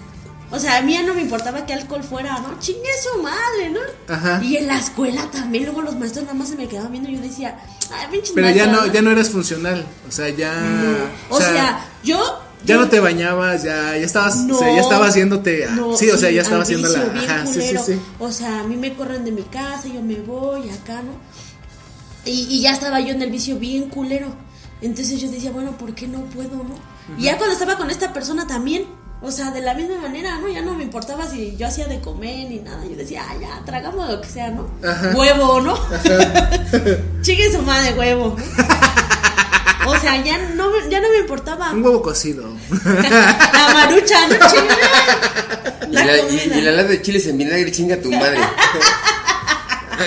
O sea, a mí ya no me importaba qué alcohol fuera, ¿no? Chingue su madre, ¿no? Ajá. Y en la escuela también, luego los maestros nada más se me quedaban viendo y yo decía, ay, pinches Pero ya no, ya no eres funcional. O sea, ya. O sea, yo... Ya no te bañabas, ya, ya estabas, No, o sea, ya estabas haciéndote, a- no, sí, o sea, ya estaba haciendo la, ajá, sí, sí. O sea, a mí me corren de mi casa, yo me voy acá, ¿no? Y, y ya estaba yo en el vicio bien culero. Entonces yo decía, bueno, ¿por qué no puedo, no? Y ya cuando estaba con esta persona también, o sea, de la misma manera, ¿no? Ya no me importaba si yo hacía de comer ni nada. Yo decía, ah, ya, tragamos lo que sea, ¿no? Ajá. Huevo, ¿no? [laughs] Chique su madre, huevo. [laughs] O sea, ya no, me- ya no me importaba. Un huevo cocido. La marucha, ¿no? Chinga. Y La y, y la lata de chiles en vinagre, chinga tu madre. [laughs]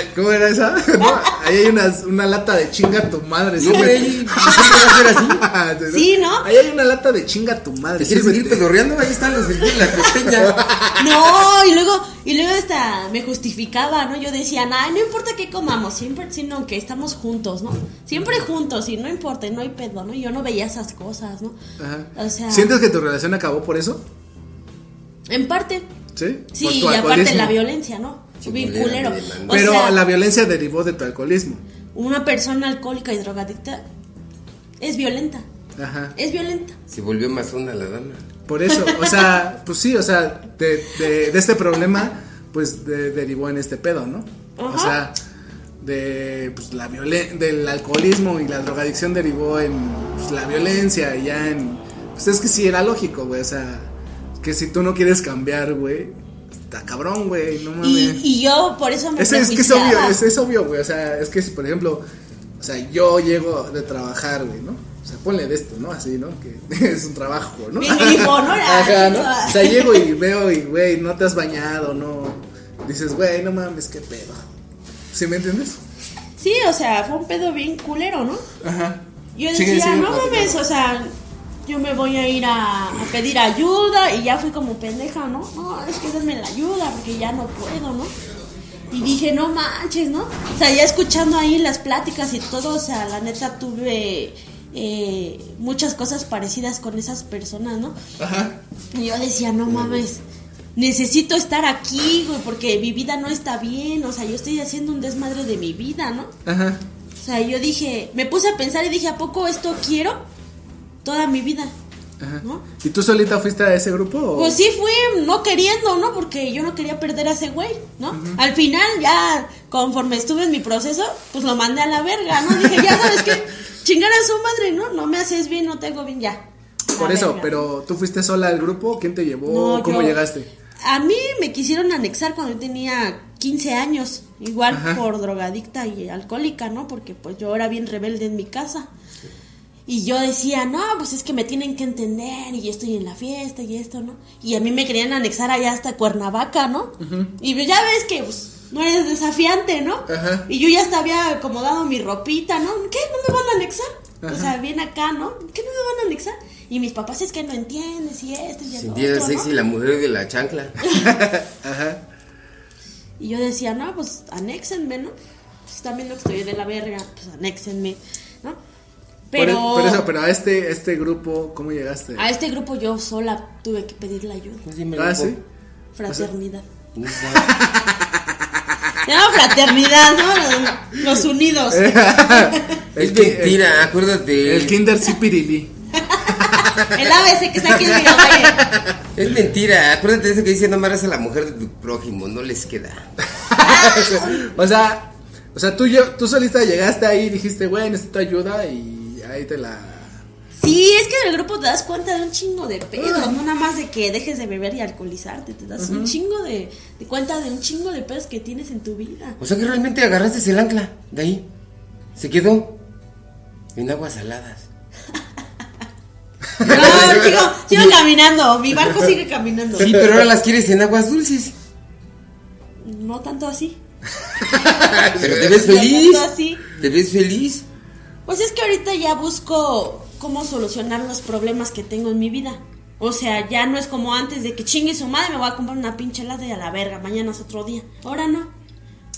[laughs] ¿Cómo era esa? [laughs] ¿No? Ahí hay una, una lata de chinga tu madre. No, güey, [laughs] siempre va a ser así. Sí, ¿no? Ahí hay una lata de chinga tu madre. ¿Te quieres seguir sírvete. pedorreando? Ahí están los de la costeña. No, y luego, y luego hasta me justificaba, ¿no? Yo decía, nah, no importa qué comamos, siempre, sino que estamos juntos, ¿no? Siempre juntos, y no importa, no hay pedo, ¿no? Yo no veía esas cosas, ¿no? Ajá. O sea, ¿Sientes que tu relación acabó por eso? en parte, Sí. sí, y aparte la violencia, ¿no? Bien culero. O Pero sea, la violencia derivó de tu alcoholismo. una persona alcohólica y drogadicta es violenta, Ajá. es violenta. Se volvió más una la dama. Por eso, o sea, [laughs] pues sí, o sea, de, de, de este problema, pues de- derivó en este pedo, ¿no? O sea, de pues, la violen del alcoholismo y la drogadicción derivó en pues, la violencia y ya en... Pues es que sí, era lógico, güey, o sea, que si tú no quieres cambiar, güey, está cabrón, güey, no mames. Y, y yo por eso me Es, es que es obvio, prejuiciaba. es, es obvio, güey. O sea, es que si, por ejemplo, o sea, yo llego de trabajar, güey, ¿no? O sea, ponle de esto, ¿no? Así, ¿no? Que [laughs] es un trabajo, ¿no? Grifo, ¿no? [laughs] Ajá, ¿no? O sea, llego y veo y, güey, no te has bañado, no. Dices, güey, no mames, qué pedo. ¿Sí me entiendes? Sí, o sea, fue un pedo bien culero, ¿no? Ajá. Yo decía, sigue no mames, o sea, yo me voy a ir a, a pedir ayuda y ya fui como pendeja, ¿no? No, es que denme la ayuda porque ya no puedo, ¿no? Y dije, no manches, ¿no? O sea, ya escuchando ahí las pláticas y todo, o sea, la neta tuve eh, muchas cosas parecidas con esas personas, ¿no? Ajá. Y yo decía, no mames, necesito estar aquí, güey, porque mi vida no está bien, o sea, yo estoy haciendo un desmadre de mi vida, ¿no? Ajá. O sea, yo dije, me puse a pensar y dije, ¿a poco esto quiero toda mi vida? Ajá. ¿No? ¿Y tú solita fuiste a ese grupo? O? Pues sí fui no queriendo, ¿no? Porque yo no quería perder a ese güey, ¿no? Al final, ya, conforme estuve en mi proceso, pues lo mandé a la verga, ¿no? Dije, ya sabes qué, chingar a su madre, ¿no? No me haces bien, no tengo bien, ya. Por eso, verga. pero tú fuiste sola al grupo, ¿quién te llevó? No, ¿Cómo yo- llegaste? A mí me quisieron anexar cuando yo tenía 15 años, igual Ajá. por drogadicta y alcohólica, ¿no? Porque pues yo era bien rebelde en mi casa. Y yo decía, no, pues es que me tienen que entender y estoy en la fiesta y esto, ¿no? Y a mí me querían anexar allá hasta Cuernavaca, ¿no? Y pues, ya ves que pues, no eres desafiante, ¿no? Ajá. Y yo ya hasta había acomodado mi ropita, ¿no? ¿Qué? ¿No me van a anexar? O sea, bien acá, ¿no? ¿Qué no me van a anexar? Y mis papás es que no entiendes y esto y Sentía otro, ¿no? sexy la mujer de la chancla. [laughs] Ajá. Y yo decía, no, pues anéxenme, ¿no? Si están viendo que estoy de la verga, pues anéxenme, Pero, e- por eso, pero a este, este grupo, ¿cómo llegaste? a este grupo yo sola tuve que pedirle ayuda. Ah, sí. Fraternidad. [laughs] No, Se llama fraternidad, ¿no? Los, unidos. [laughs] Es ki- mentira, acuérdate. El Kinder Cipirilí. [laughs] El ABC que está aquí en. Es mentira, acuérdate de eso que dice no amarás a la mujer de tu prójimo, no les queda. o sea, o sea, tú, yo, tú solita llegaste ahí y dijiste, güey, necesito ayuda y ahí te la... Sí, es que en el grupo te das cuenta de un chingo de pedos, no nada más de que dejes de beber y alcoholizarte, te das un chingo de, de cuenta de un chingo de pedos que tienes en tu vida. O sea que realmente agarraste el ancla de ahí. Se quedó en aguas saladas. [laughs] No, [laughs] sigo, sigo caminando, mi barco sigue caminando. Sí, pero ahora las quieres en aguas dulces. No tanto así. [laughs] Pero te ves No feliz. tanto así. Te ves feliz. Pues es que ahorita ya busco cómo solucionar los problemas que tengo en mi vida. O sea, ya no es como antes de que chingue su madre, me voy a comprar una pinche helada y a la verga, mañana es otro día. Ahora no.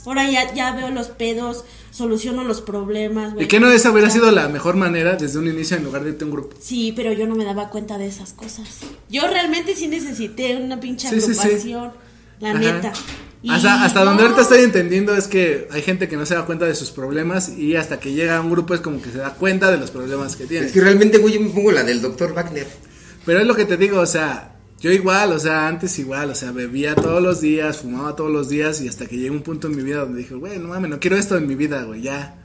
Ahora ya, ya veo los pedos, soluciono los problemas. ¿Y que no esa hubiera sido la mejor manera desde un inicio en lugar de irte a un grupo? Sí, pero yo no me daba cuenta de esas cosas. Yo realmente sí necesité una pinche Sí, sí, sí. La Ajá. neta. Y Hasta, hasta no, donde ahorita estoy entendiendo es que hay gente que no se da cuenta de sus problemas y hasta que llega a un grupo es como que se da cuenta de los problemas que tiene. Es que realmente, güey, yo me pongo la del doctor Wagner. Pero es lo que te digo, o sea, yo igual, o sea, antes igual, o sea, bebía todos los días, fumaba todos los días y hasta que llegó un punto en mi vida donde dije, güey, no mames, no quiero esto en mi vida, güey, ya.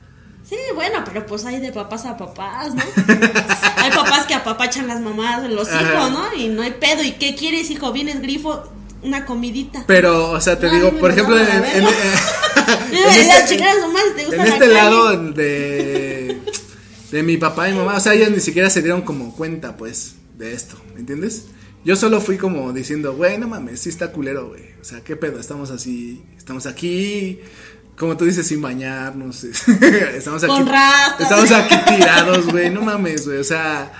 Sí, bueno, pero pues hay de papás a papás, ¿no? [laughs] hay papás que apapachan las mamás de los Ajá. hijos, ¿no? Y no hay pedo. ¿Y qué quieres, hijo? Vienes grifo, una comidita. Pero, o sea, te No, digo, no por lo ejemplo, en, en- en- [laughs] este, chingar a su madre, ¿te gusta en la este lado de, de mi papá y mamá, o sea, ellas ni siquiera se dieron como cuenta, pues, de esto, ¿me entiendes? Yo solo fui como diciendo, güey, no mames, sí está culero, güey. O sea, qué pedo, estamos así, estamos aquí, como tú dices, sin bañarnos. [laughs] estamos aquí. Con. Estamos aquí tirados, güey, no mames, güey. O sea,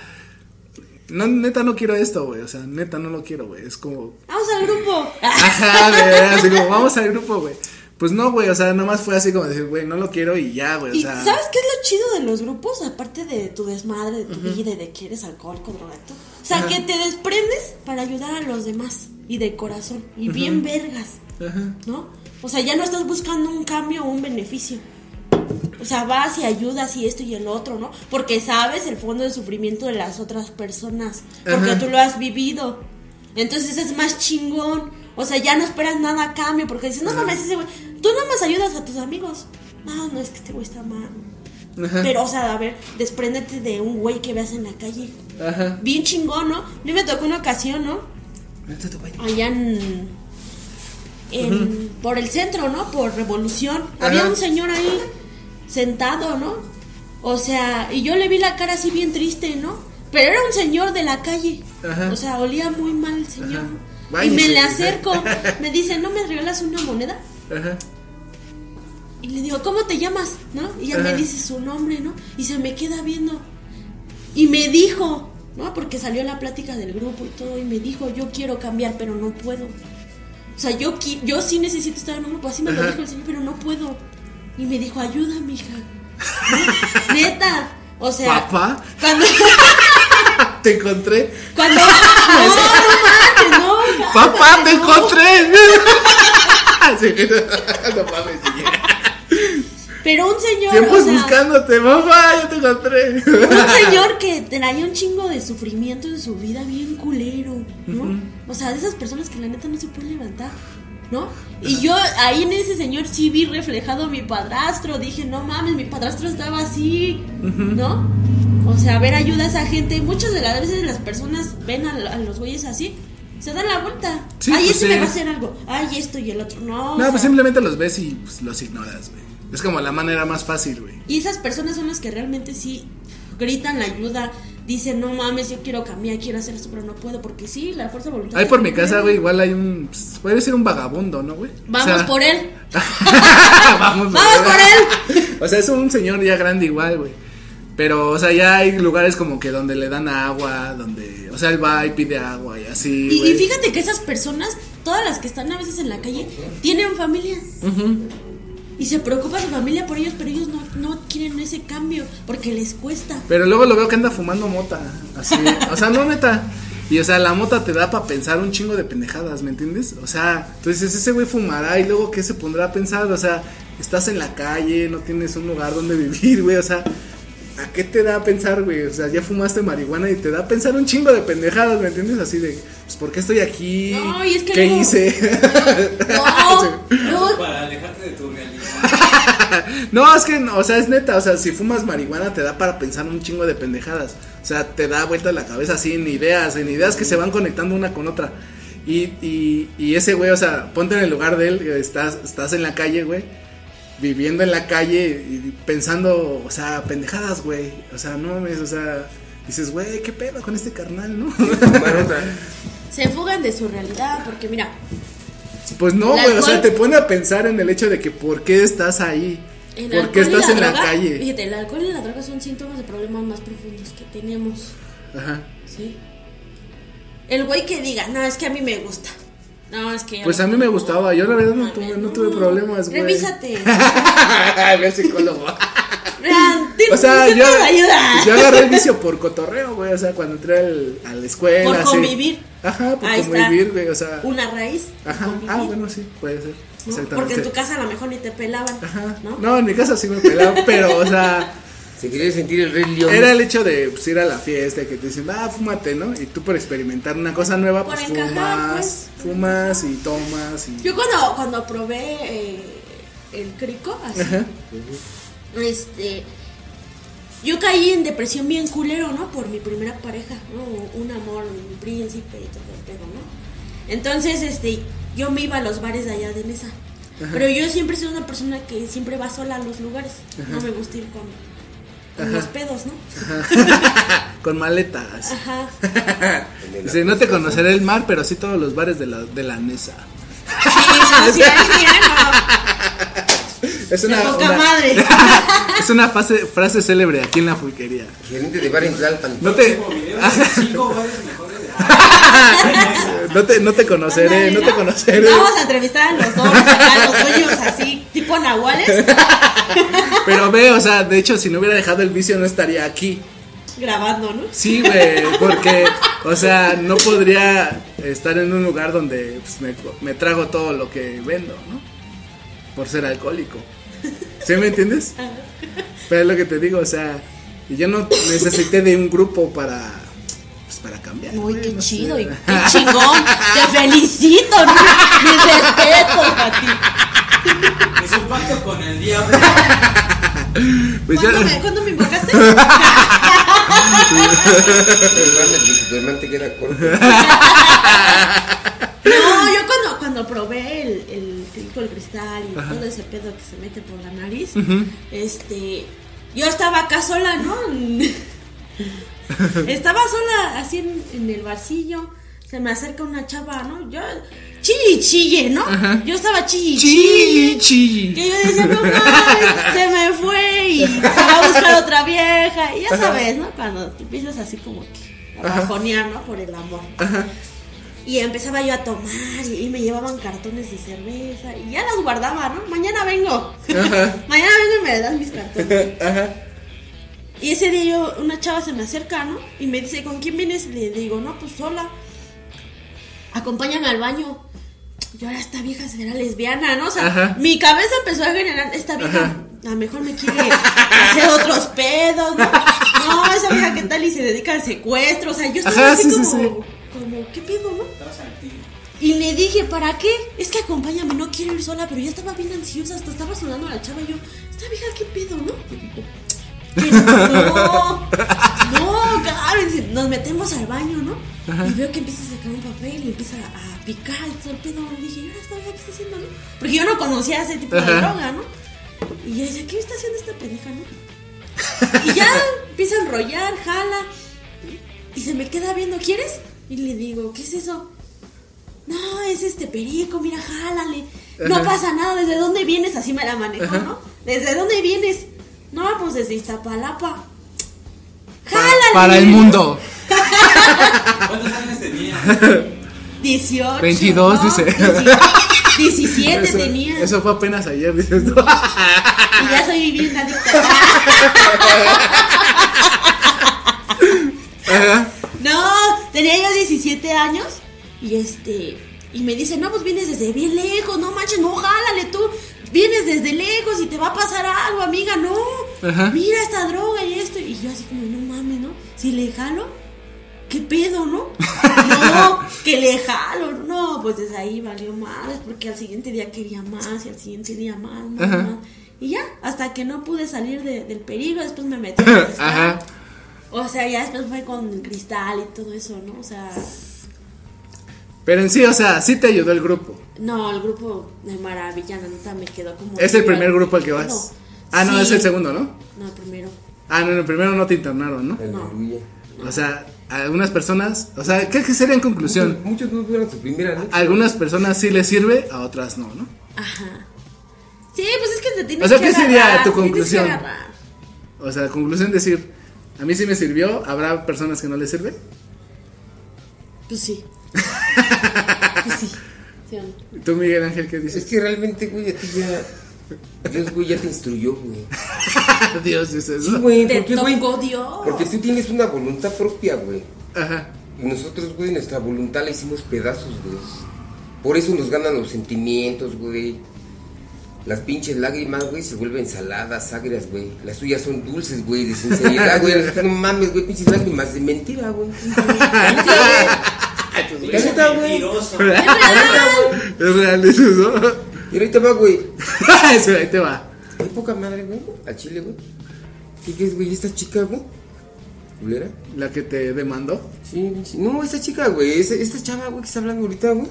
no, neta no quiero esto, güey. O sea, neta no lo quiero, güey. Es como, Vamos al grupo. Ajá, güey, así como, vamos al grupo, güey. Pues no, güey, o sea, nomás fue así como decir, güey, no lo quiero y ya, güey, o ¿Y sea. sabes qué es lo chido de los grupos? Aparte de tu desmadre, de tu vida y de que eres alcohólico, drogadicto. O sea, Ajá. que te desprendes para ayudar a los demás. Y de corazón. Y bien vergas. Ajá. ¿No? O sea, ya no estás buscando un cambio o un beneficio. O sea, vas y ayudas y esto y el otro, ¿no? Porque sabes el fondo de sufrimiento de las otras personas. Porque Ajá. tú lo has vivido. Entonces es más chingón. O sea, ya no esperas nada a cambio. Porque dices, no mames, ese güey. Tú nada más ayudas a tus amigos. No, no es que este güey está mal. Ajá. Pero, o sea, a ver, despréndete de un güey que veas en la calle. Ajá. Bien chingón, ¿no? A mí me tocó una ocasión, ¿no? Allá en, en- por el centro, ¿no? Por Revolución. Había Ajá. un señor ahí sentado, ¿no? O sea, y yo le vi la cara así bien triste, ¿no? Pero era un señor de la calle. Ajá. O sea, olía muy mal el señor. Y me le acerco, me dice, ¿no me regalas una moneda? Ajá. Y le digo, ¿cómo te llamas? ¿No? Y ella me dice su nombre, ¿no? Y se me queda viendo. Y me dijo, ¿no? Porque salió la plática del grupo y todo. Y me dijo, yo quiero cambiar, pero no puedo. O sea, yo, yo sí necesito estar en un grupo. Así me lo dijo el señor, pero no puedo. Y me dijo, ayúdame, hija. ¿No? [laughs] Neta. O sea, Papá, cuando. [laughs] te encontré. cuando. No, no mames, no. Papá, te no. encontré. [laughs] No mames. Pero un señor. Tiempos o sea, buscándote, papá, ya te encontré. Un señor que traía un chingo de sufrimiento en su vida bien culero, ¿no? O sea, de esas personas que la neta no se pueden levantar, ¿no? Y yo ahí en ese señor sí vi reflejado a mi padrastro, dije, no mames, mi padrastro estaba así, ¿no? O sea, a ver, ayuda a esa gente. Muchas de las veces las personas ven a, a los güeyes así, se dan la vuelta. Sí, Ay, pues este sí. me va a hacer algo. Ay, esto y el otro. No, No, sea, pues simplemente los ves y pues, los ignoras, güey. Es como la manera más fácil, güey. Y esas personas son las que realmente sí gritan la ayuda, dicen, no mames, yo quiero cambiar, quiero hacer esto, pero no puedo, porque sí, la fuerza de voluntad. Ahí por mi casa, güey, igual hay un. pues, puede ser un vagabundo, ¿no, güey? O Vamos sea, por él. Vamos, [laughs] Vamos por él. O sea, es un señor ya grande igual, güey. Pero, o sea, ya hay lugares como que donde le dan agua, donde, o sea, él va y pide agua y así. Y fíjate que esas personas, todas las que están a veces en la calle, tienen familia. Y se preocupa su familia por ellos, pero ellos no, no quieren ese cambio porque les cuesta. Pero luego lo veo que anda fumando mota, así, o sea, no neta. Y o sea, la mota te da para pensar un chingo de pendejadas, ¿me entiendes? O sea, entonces ese güey fumará y luego qué se pondrá a pensar, o sea, estás en la calle, no tienes un lugar donde vivir, güey, o sea, ¿a qué te da a pensar, güey? O sea, ya fumaste marihuana y te da a pensar un chingo de pendejadas, ¿me entiendes? Así de, pues, ¿por qué estoy aquí? No, y es que ¿Qué luego- hice? [laughs] No, [laughs] no, Para alejarte de tu realidad. [laughs] No, es que, no, o sea, es neta, o sea, si fumas marihuana te da para pensar un chingo de pendejadas. O sea, te da vuelta la cabeza así en ideas, en ideas que se van conectando una con otra. Y, y, y ese güey, o sea, ponte en el lugar de él, estás, estás en la calle, güey, viviendo en la calle y pensando, o sea, pendejadas, güey. O sea, no mames, o sea, dices, güey, qué pedo con este carnal, ¿no? [laughs] Se fugan de su realidad porque mira, pues no, güey, o sea, te pone a pensar en el hecho de que por qué estás ahí. el ¿Por qué estás en la calle? Fíjate, el alcohol y la droga son síntomas de problemas más profundos que tenemos. Ajá. ¿Sí? El güey que diga, no, es que a mí me gusta. No, es que. Pues a mí me gustaba, yo la verdad no tuve, no tuve problemas, güey. Revísate. [laughs] Ve psicólogo. [laughs] O sea, yo, yo agarré el vicio por cotorreo, güey. O sea, cuando entré al- a la escuela. Por convivir. Ajá, por Ahí convivir, güey. O sea. Una raíz. Ajá. convivir, Ah, bueno, sí, puede ser. ¿no? Exactamente. Porque en tu casa a lo mejor ni te pelaban. Ajá. ¿no? ¿no? en mi casa sí me pelaba, [laughs] pero, o sea. Se quería sentir el rey león. Era el hecho de pues, ir a la fiesta y que te dicen, ah, fúmate, ¿no? Y tú por experimentar una cosa nueva, Por pues encajar, fumas, pues. fumas y tomas. Y... Yo cuando, cuando probé eh, el crico, así, Ajá. este, yo caí en depresión bien culero, ¿no? Por mi primera pareja, ¿no? Un amor, un príncipe y todo el pedo, ¿no? Entonces, este, yo me iba a los bares de allá de Nesa. Pero yo siempre sido una persona que siempre va sola a los lugares. No me gusta ir con, con los pedos, ¿no? [laughs] Con maletas. Ajá. [laughs] Dice, no te conoceré el mar, pero sí todos los bares de la, de la Nesa. Sí, sí, sí, Es De una, poca una- madre. [laughs] es una frase, frase célebre aquí en la pulquería. Gerente de bar en Tlalpan. No te, [laughs] [laughs] no te, no te conoceré, no te conoceré. Vamos a entrevistar a los dos, a los dueños así, tipo nahuales, Pero ve, o sea, de hecho, si no hubiera dejado el vicio, no estaría aquí. grabando, ¿no? Sí, güey, porque, o sea, no podría estar en un lugar donde pues, me, me trago todo lo que vendo, ¿no? Por ser alcohólico. ¿Sí me entiendes? Pero es lo que te digo, o sea, y yo no necesité de un grupo para, pues, para cambiar. Uy, güey, qué no chido, y qué chingón. Te felicito, ¿no? Mis respetos a ti. Es un pacto con el diablo. Pues ya- ¿Cuándo me, ¿Cuándo me invocaste? [laughs] No, yo cuando, probé el, el el cristal y todo ese pedo que se mete por la nariz, este, yo estaba acá sola, ¿no? [laughs] estaba sola así en, en el barcillo, se me acerca una chava, ¿no? Yo, chille, chille, ¿no? Yo estaba chille, Chi, chille. chi. Que yo decía, no se me fue y se va a buscar otra vieja. Y ya sabes, ¿no? Cuando te empiezas así como que a bajonear, ¿no? Por el amor. Y empezaba yo a tomar y, y me llevaban cartones de cerveza y ya las guardaba, ¿no? Mañana vengo. [laughs] Mañana vengo y me das mis cartones. [laughs] Y ese día yo, una chava se me acerca, ¿no? Y me dice, ¿con quién vienes? Le digo, no, pues sola. Acompáñame al baño. Yo ahora esta vieja será lesbiana, ¿no? O sea, Ajá. mi cabeza empezó a generar, esta vieja a lo mejor me quiere hacer otros pedos, ¿no? No, esa vieja qué tal y se dedica al secuestro, o sea, yo estaba Ajá, así sí, sí, como, sí. Como, ¿qué pedo, no? Y le dije, ¿para qué? Es que acompáñame, no quiero ir sola, pero yo estaba bien ansiosa, hasta estaba sonando a la chava y yo, esta vieja, ¿qué pedo, no? No, no, dice, nos metemos al baño, ¿no? Y veo que empieza a sacar un papel y empieza a picar todo el pedo. Y dije, ¿y ahora esta vieja qué está haciendo, no? Porque yo no conocía ese tipo de Ajá. droga, ¿no? Y yo decía, ¿qué está haciendo esta pendeja, no? Y ya empieza a enrollar, jala. Y se me queda viendo, ¿quieres? Y le digo, ¿qué es eso? No, es este perico, mira, jálale. No Ajá. pasa nada, ¿desde dónde vienes? Así me la manejó, ¿no? ¿Desde dónde vienes? No, pues desde Iztapalapa. para el mundo. [laughs] ¿Cuántos años tenía? 18. 22, ¿no? dice. 17 Eso, tenía. eso fue apenas ayer, dices tú. [laughs] Y ya soy bien adicta. [laughs] Ajá. No, tenía yo 17 años y este y me dice, "No, pues vienes desde bien lejos, no manches, no jálale tú. Vienes desde lejos y te va a pasar algo, amiga, no. Ajá. Mira esta droga y esto." Y yo así como, "No mames, ¿no? Si le jalo, ¿qué pedo, no?" no, que le jalo. No, pues desde ahí valió más, porque al siguiente día quería más y al siguiente día más, más, más. Y ya, hasta que no pude salir de- del peligro, después me metí [laughs] en el. Ajá. O sea, ya después fue con el cristal y todo eso, ¿no? O sea, Pero en sí, o sea, sí te ayudó el grupo. no, el grupo de Maravilla, la neta, me quedó como... Es el primer grupo al que vas. No. Ah, no, Sí. es el segundo, ¿no? No, el primero. Ah, no, en el primero no te internaron, ¿no? Aleluya. O sea, algunas personas, o sea, ¿qué qué sería en conclusión? Muchos no fueron su primera noche. A algunas personas sí les sirve, a otras no, ¿no? Ajá. Sí, pues es que te tienes O sea, que ¿qué sería agarrar, tu que conclusión? O sea, conclusión decir, a mí sí me sirvió, habrá personas que no les sirve. Pues sí. [laughs] pues sí. ¿Sí no? ¿Y ¿Tú, Miguel Ángel, qué Es dices? que realmente, güey, a ti ya. Dios, güey, ya te instruyó, güey. [laughs] Dios Sí, eso. güey, Te ¿por qué, güey? tocó Dios. Porque tú tienes una voluntad propia, güey. Ajá. Y nosotros, güey, nuestra voluntad la hicimos pedazos, güey. Por eso nos ganan los sentimientos, güey. Las pinches lágrimas, güey, se vuelven saladas, agrias, güey. Las tuyas son dulces, güey, de sinceridad, [laughs] güey. No mames, güey, pinches lágrimas de mentira, güey. [laughs] La neta, güey. Es real eso, ¿no? Y ahorita va, güey. [laughs] Eso, ahí te va. Qué poca madre, güey. Al chile, güey. ¿Qué crees, güey? ¿Esta chica, güey? ¿Culera? La que te demandó. Sí, sí. No, esta chica, güey. Esta, esta chava, güey, que está hablando ahorita, güey.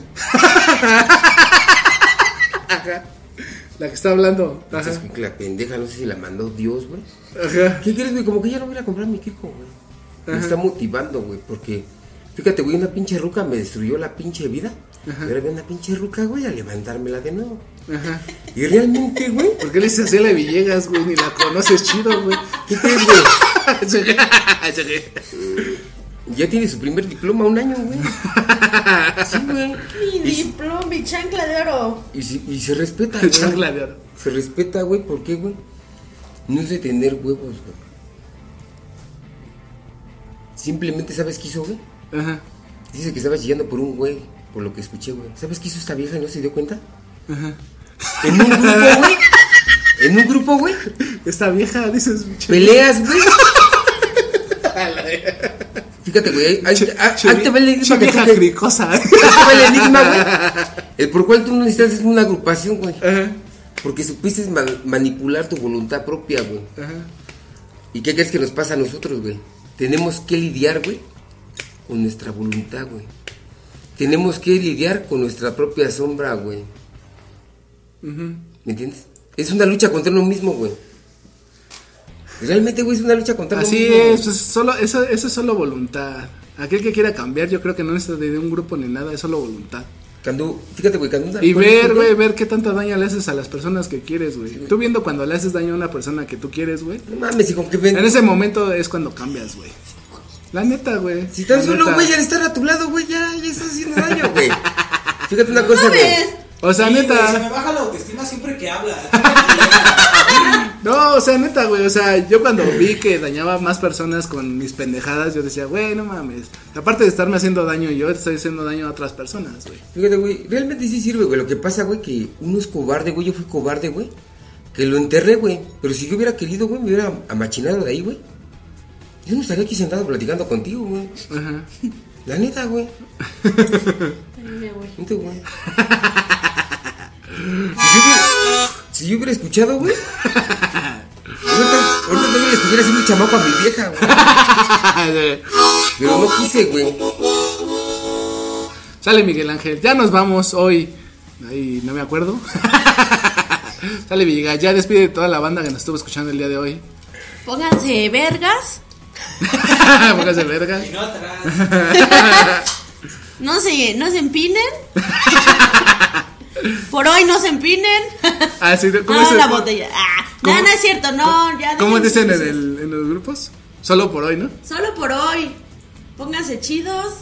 Ajá. La que está hablando. Ajá. Que la pendeja, no sé si la mandó Dios, güey. Ajá. ¿Qué quieres, güey? Como que ya no voy a comprar mi Kiko, güey. Me Ajá. está motivando, güey, porque... Fíjate, güey, una pinche ruca me destruyó la pinche vida. Ahora viene una pinche ruca, güey, a levantármela de nuevo. Ajá. [laughs] Y realmente, güey, ¿Por qué le dices a la Villegas, güey? Ni la conoces chido, güey. ¿qué crees, güey? [laughs] [laughs] Ya tiene su primer diploma un año, güey. Sí, güey. Mi Y, diploma, mi chancla de oro. y, si- y se respeta, güey. chancla de oro. Se respeta, güey, ¿por qué, güey? No es de tener huevos, güey. Simplemente, ¿sabes qué hizo, güey? Ajá. Dice que estaba chillando por un güey, por lo que escuché, güey. ¿Sabes qué hizo esta vieja y no se dio cuenta? Ajá. En un grupo, [laughs] güey. En un grupo, güey. Esta vieja, dices. Peleas, güey. [laughs] Fíjate, güey. Ahí, ahí, ahí- ahí te va el enigma tú vieja cricosa. [laughs] ahí te va el enigma, güey. [laughs] El por cual tú no necesitas es una agrupación, güey. Ajá. Porque supiste ma- manipular tu voluntad propia, güey. Ajá. ¿Y qué crees que nos pasa a nosotros, güey? Tenemos que lidiar, güey, con nuestra voluntad, güey. Tenemos que lidiar con nuestra propia sombra, güey. ¿Me entiendes? Es una lucha contra uno mismo, güey. Realmente, güey, es una lucha contra Así mismo. es, pues, solo, eso, eso es solo voluntad. Aquel que quiera cambiar, yo creo que no necesita de un grupo ni nada, es solo voluntad. Cuando, fíjate, güey, cuando Y ver, güey, ver qué tanto daño le haces a las personas que quieres, güey. Tú viendo cuando le haces daño a una persona que tú quieres, güey. No mames, hijo, que ven. En ese momento es cuando cambias, güey. La neta, güey. Si tan solo, neta. güey, al estar a tu lado, güey, ya, ya estás haciendo daño, güey. Fíjate una cosa, güey. O sea, Sí, güey, se neta. me baja la autoestima siempre que habla. [laughs] No, o sea, neta, güey. O sea, yo cuando vi que dañaba a más personas con mis pendejadas, yo decía, güey, no mames. Aparte de estarme haciendo daño yo, estoy haciendo daño a otras personas, güey. Fíjate, güey, realmente sí sirve, güey. Lo que pasa, güey, que uno es cobarde, güey. Yo fui cobarde, güey. Que lo enterré, güey. Pero si yo hubiera querido, güey, me hubiera amachinado de ahí, güey. Yo no estaría aquí sentado platicando contigo, güey. Ajá. La neta, güey. Neta, güey. Si yo hubiera, si yo hubiera escuchado, güey. Ahorita, ahorita también le estuviera haciendo chamaco a mi vieja, güey. [laughs] Pero no quise, güey. Sale Miguel Ángel, ya nos vamos hoy. Ahí no me acuerdo. [laughs] Sale Villegas, ya despide de toda la banda que nos estuvo escuchando el día de hoy. Pónganse vergas. [laughs] Póngase verga. Y no atrás. No se, no se empinen. Por hoy no se empinen. Ah, sí, ¿cómo es la botella. Ah, ¿Cómo- no, no es cierto, no. Ya ¿Cómo dicen en, el- en los grupos? Solo por hoy, ¿no? Solo por hoy. Pónganse chidos.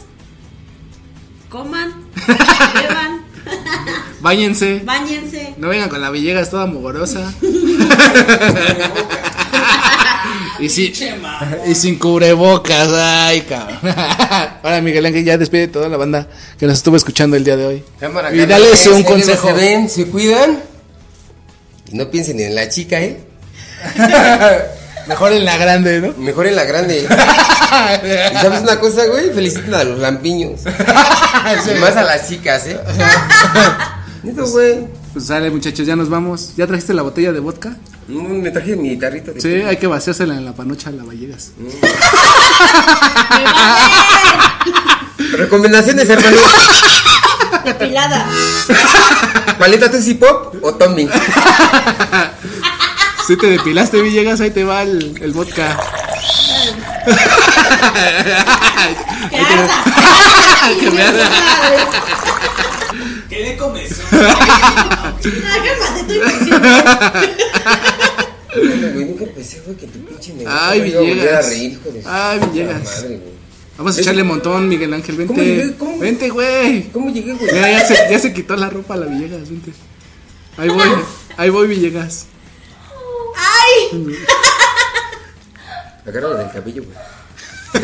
Coman. [laughs] beban. Báñense. Báñense. No vengan con la Villegas toda mugorosa. [laughs] y, si- y sin cubrebocas, ay, cabrón. [laughs] Ahora, Miguel Ángel, ya despide toda la banda que nos estuvo escuchando el día de hoy. Cámara, Y eh, un consejo. Se ven, se cuidan. Y no piensen en la chica, ¿eh? [laughs] Mejor en la grande, ¿no? Mejor en la grande. [laughs] ¿Y sabes una cosa, güey? Feliciten a los lampiños. Y más a las chicas, ¿eh? Neto, güey. Pues sale, muchachos, ya nos vamos. ¿Ya trajiste la botella de vodka? No, me traje mi guitarrita. de Sí, hay que vaciársela en la panocha a la Villegas. [laughs] Recomendaciones, hermano. Depilada. ¿Paleta Tusi Pop o Tommy? [laughs] Si te depilaste, Villegas, ahí te va el, el vodka. Arda. Que me arda. ¿Qué le comes? [laughs] Ah, cálmate, infección. Güey, nunca pensé, güey, que tu pinche negocio Ay, me iba a volver a Villegas. reír, hijo de su Ay, puta Villegas. madre, güey. Vamos a Es- echarle montón, Miguel Ángel, ¿Cómo vente. llegué? ¿Cómo? Vente, güey. ¿Cómo llegué, güey? Mira, ya se, ya se quitó la ropa la Villegas, vente. Ahí voy, ahí voy, Villegas. ¡Ay! [laughs] Agárralo del cabello, güey.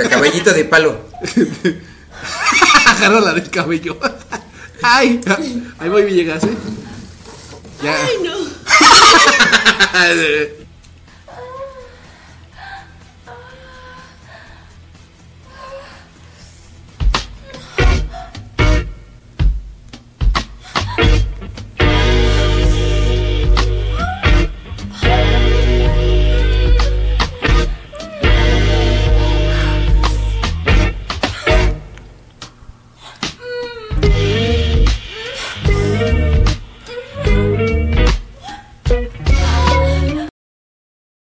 El cabellito de palo. [laughs] Agárrala del cabello. Ay, ahí voy, Villegas, ¿eh? Ya. ¡Ay, no! [laughs]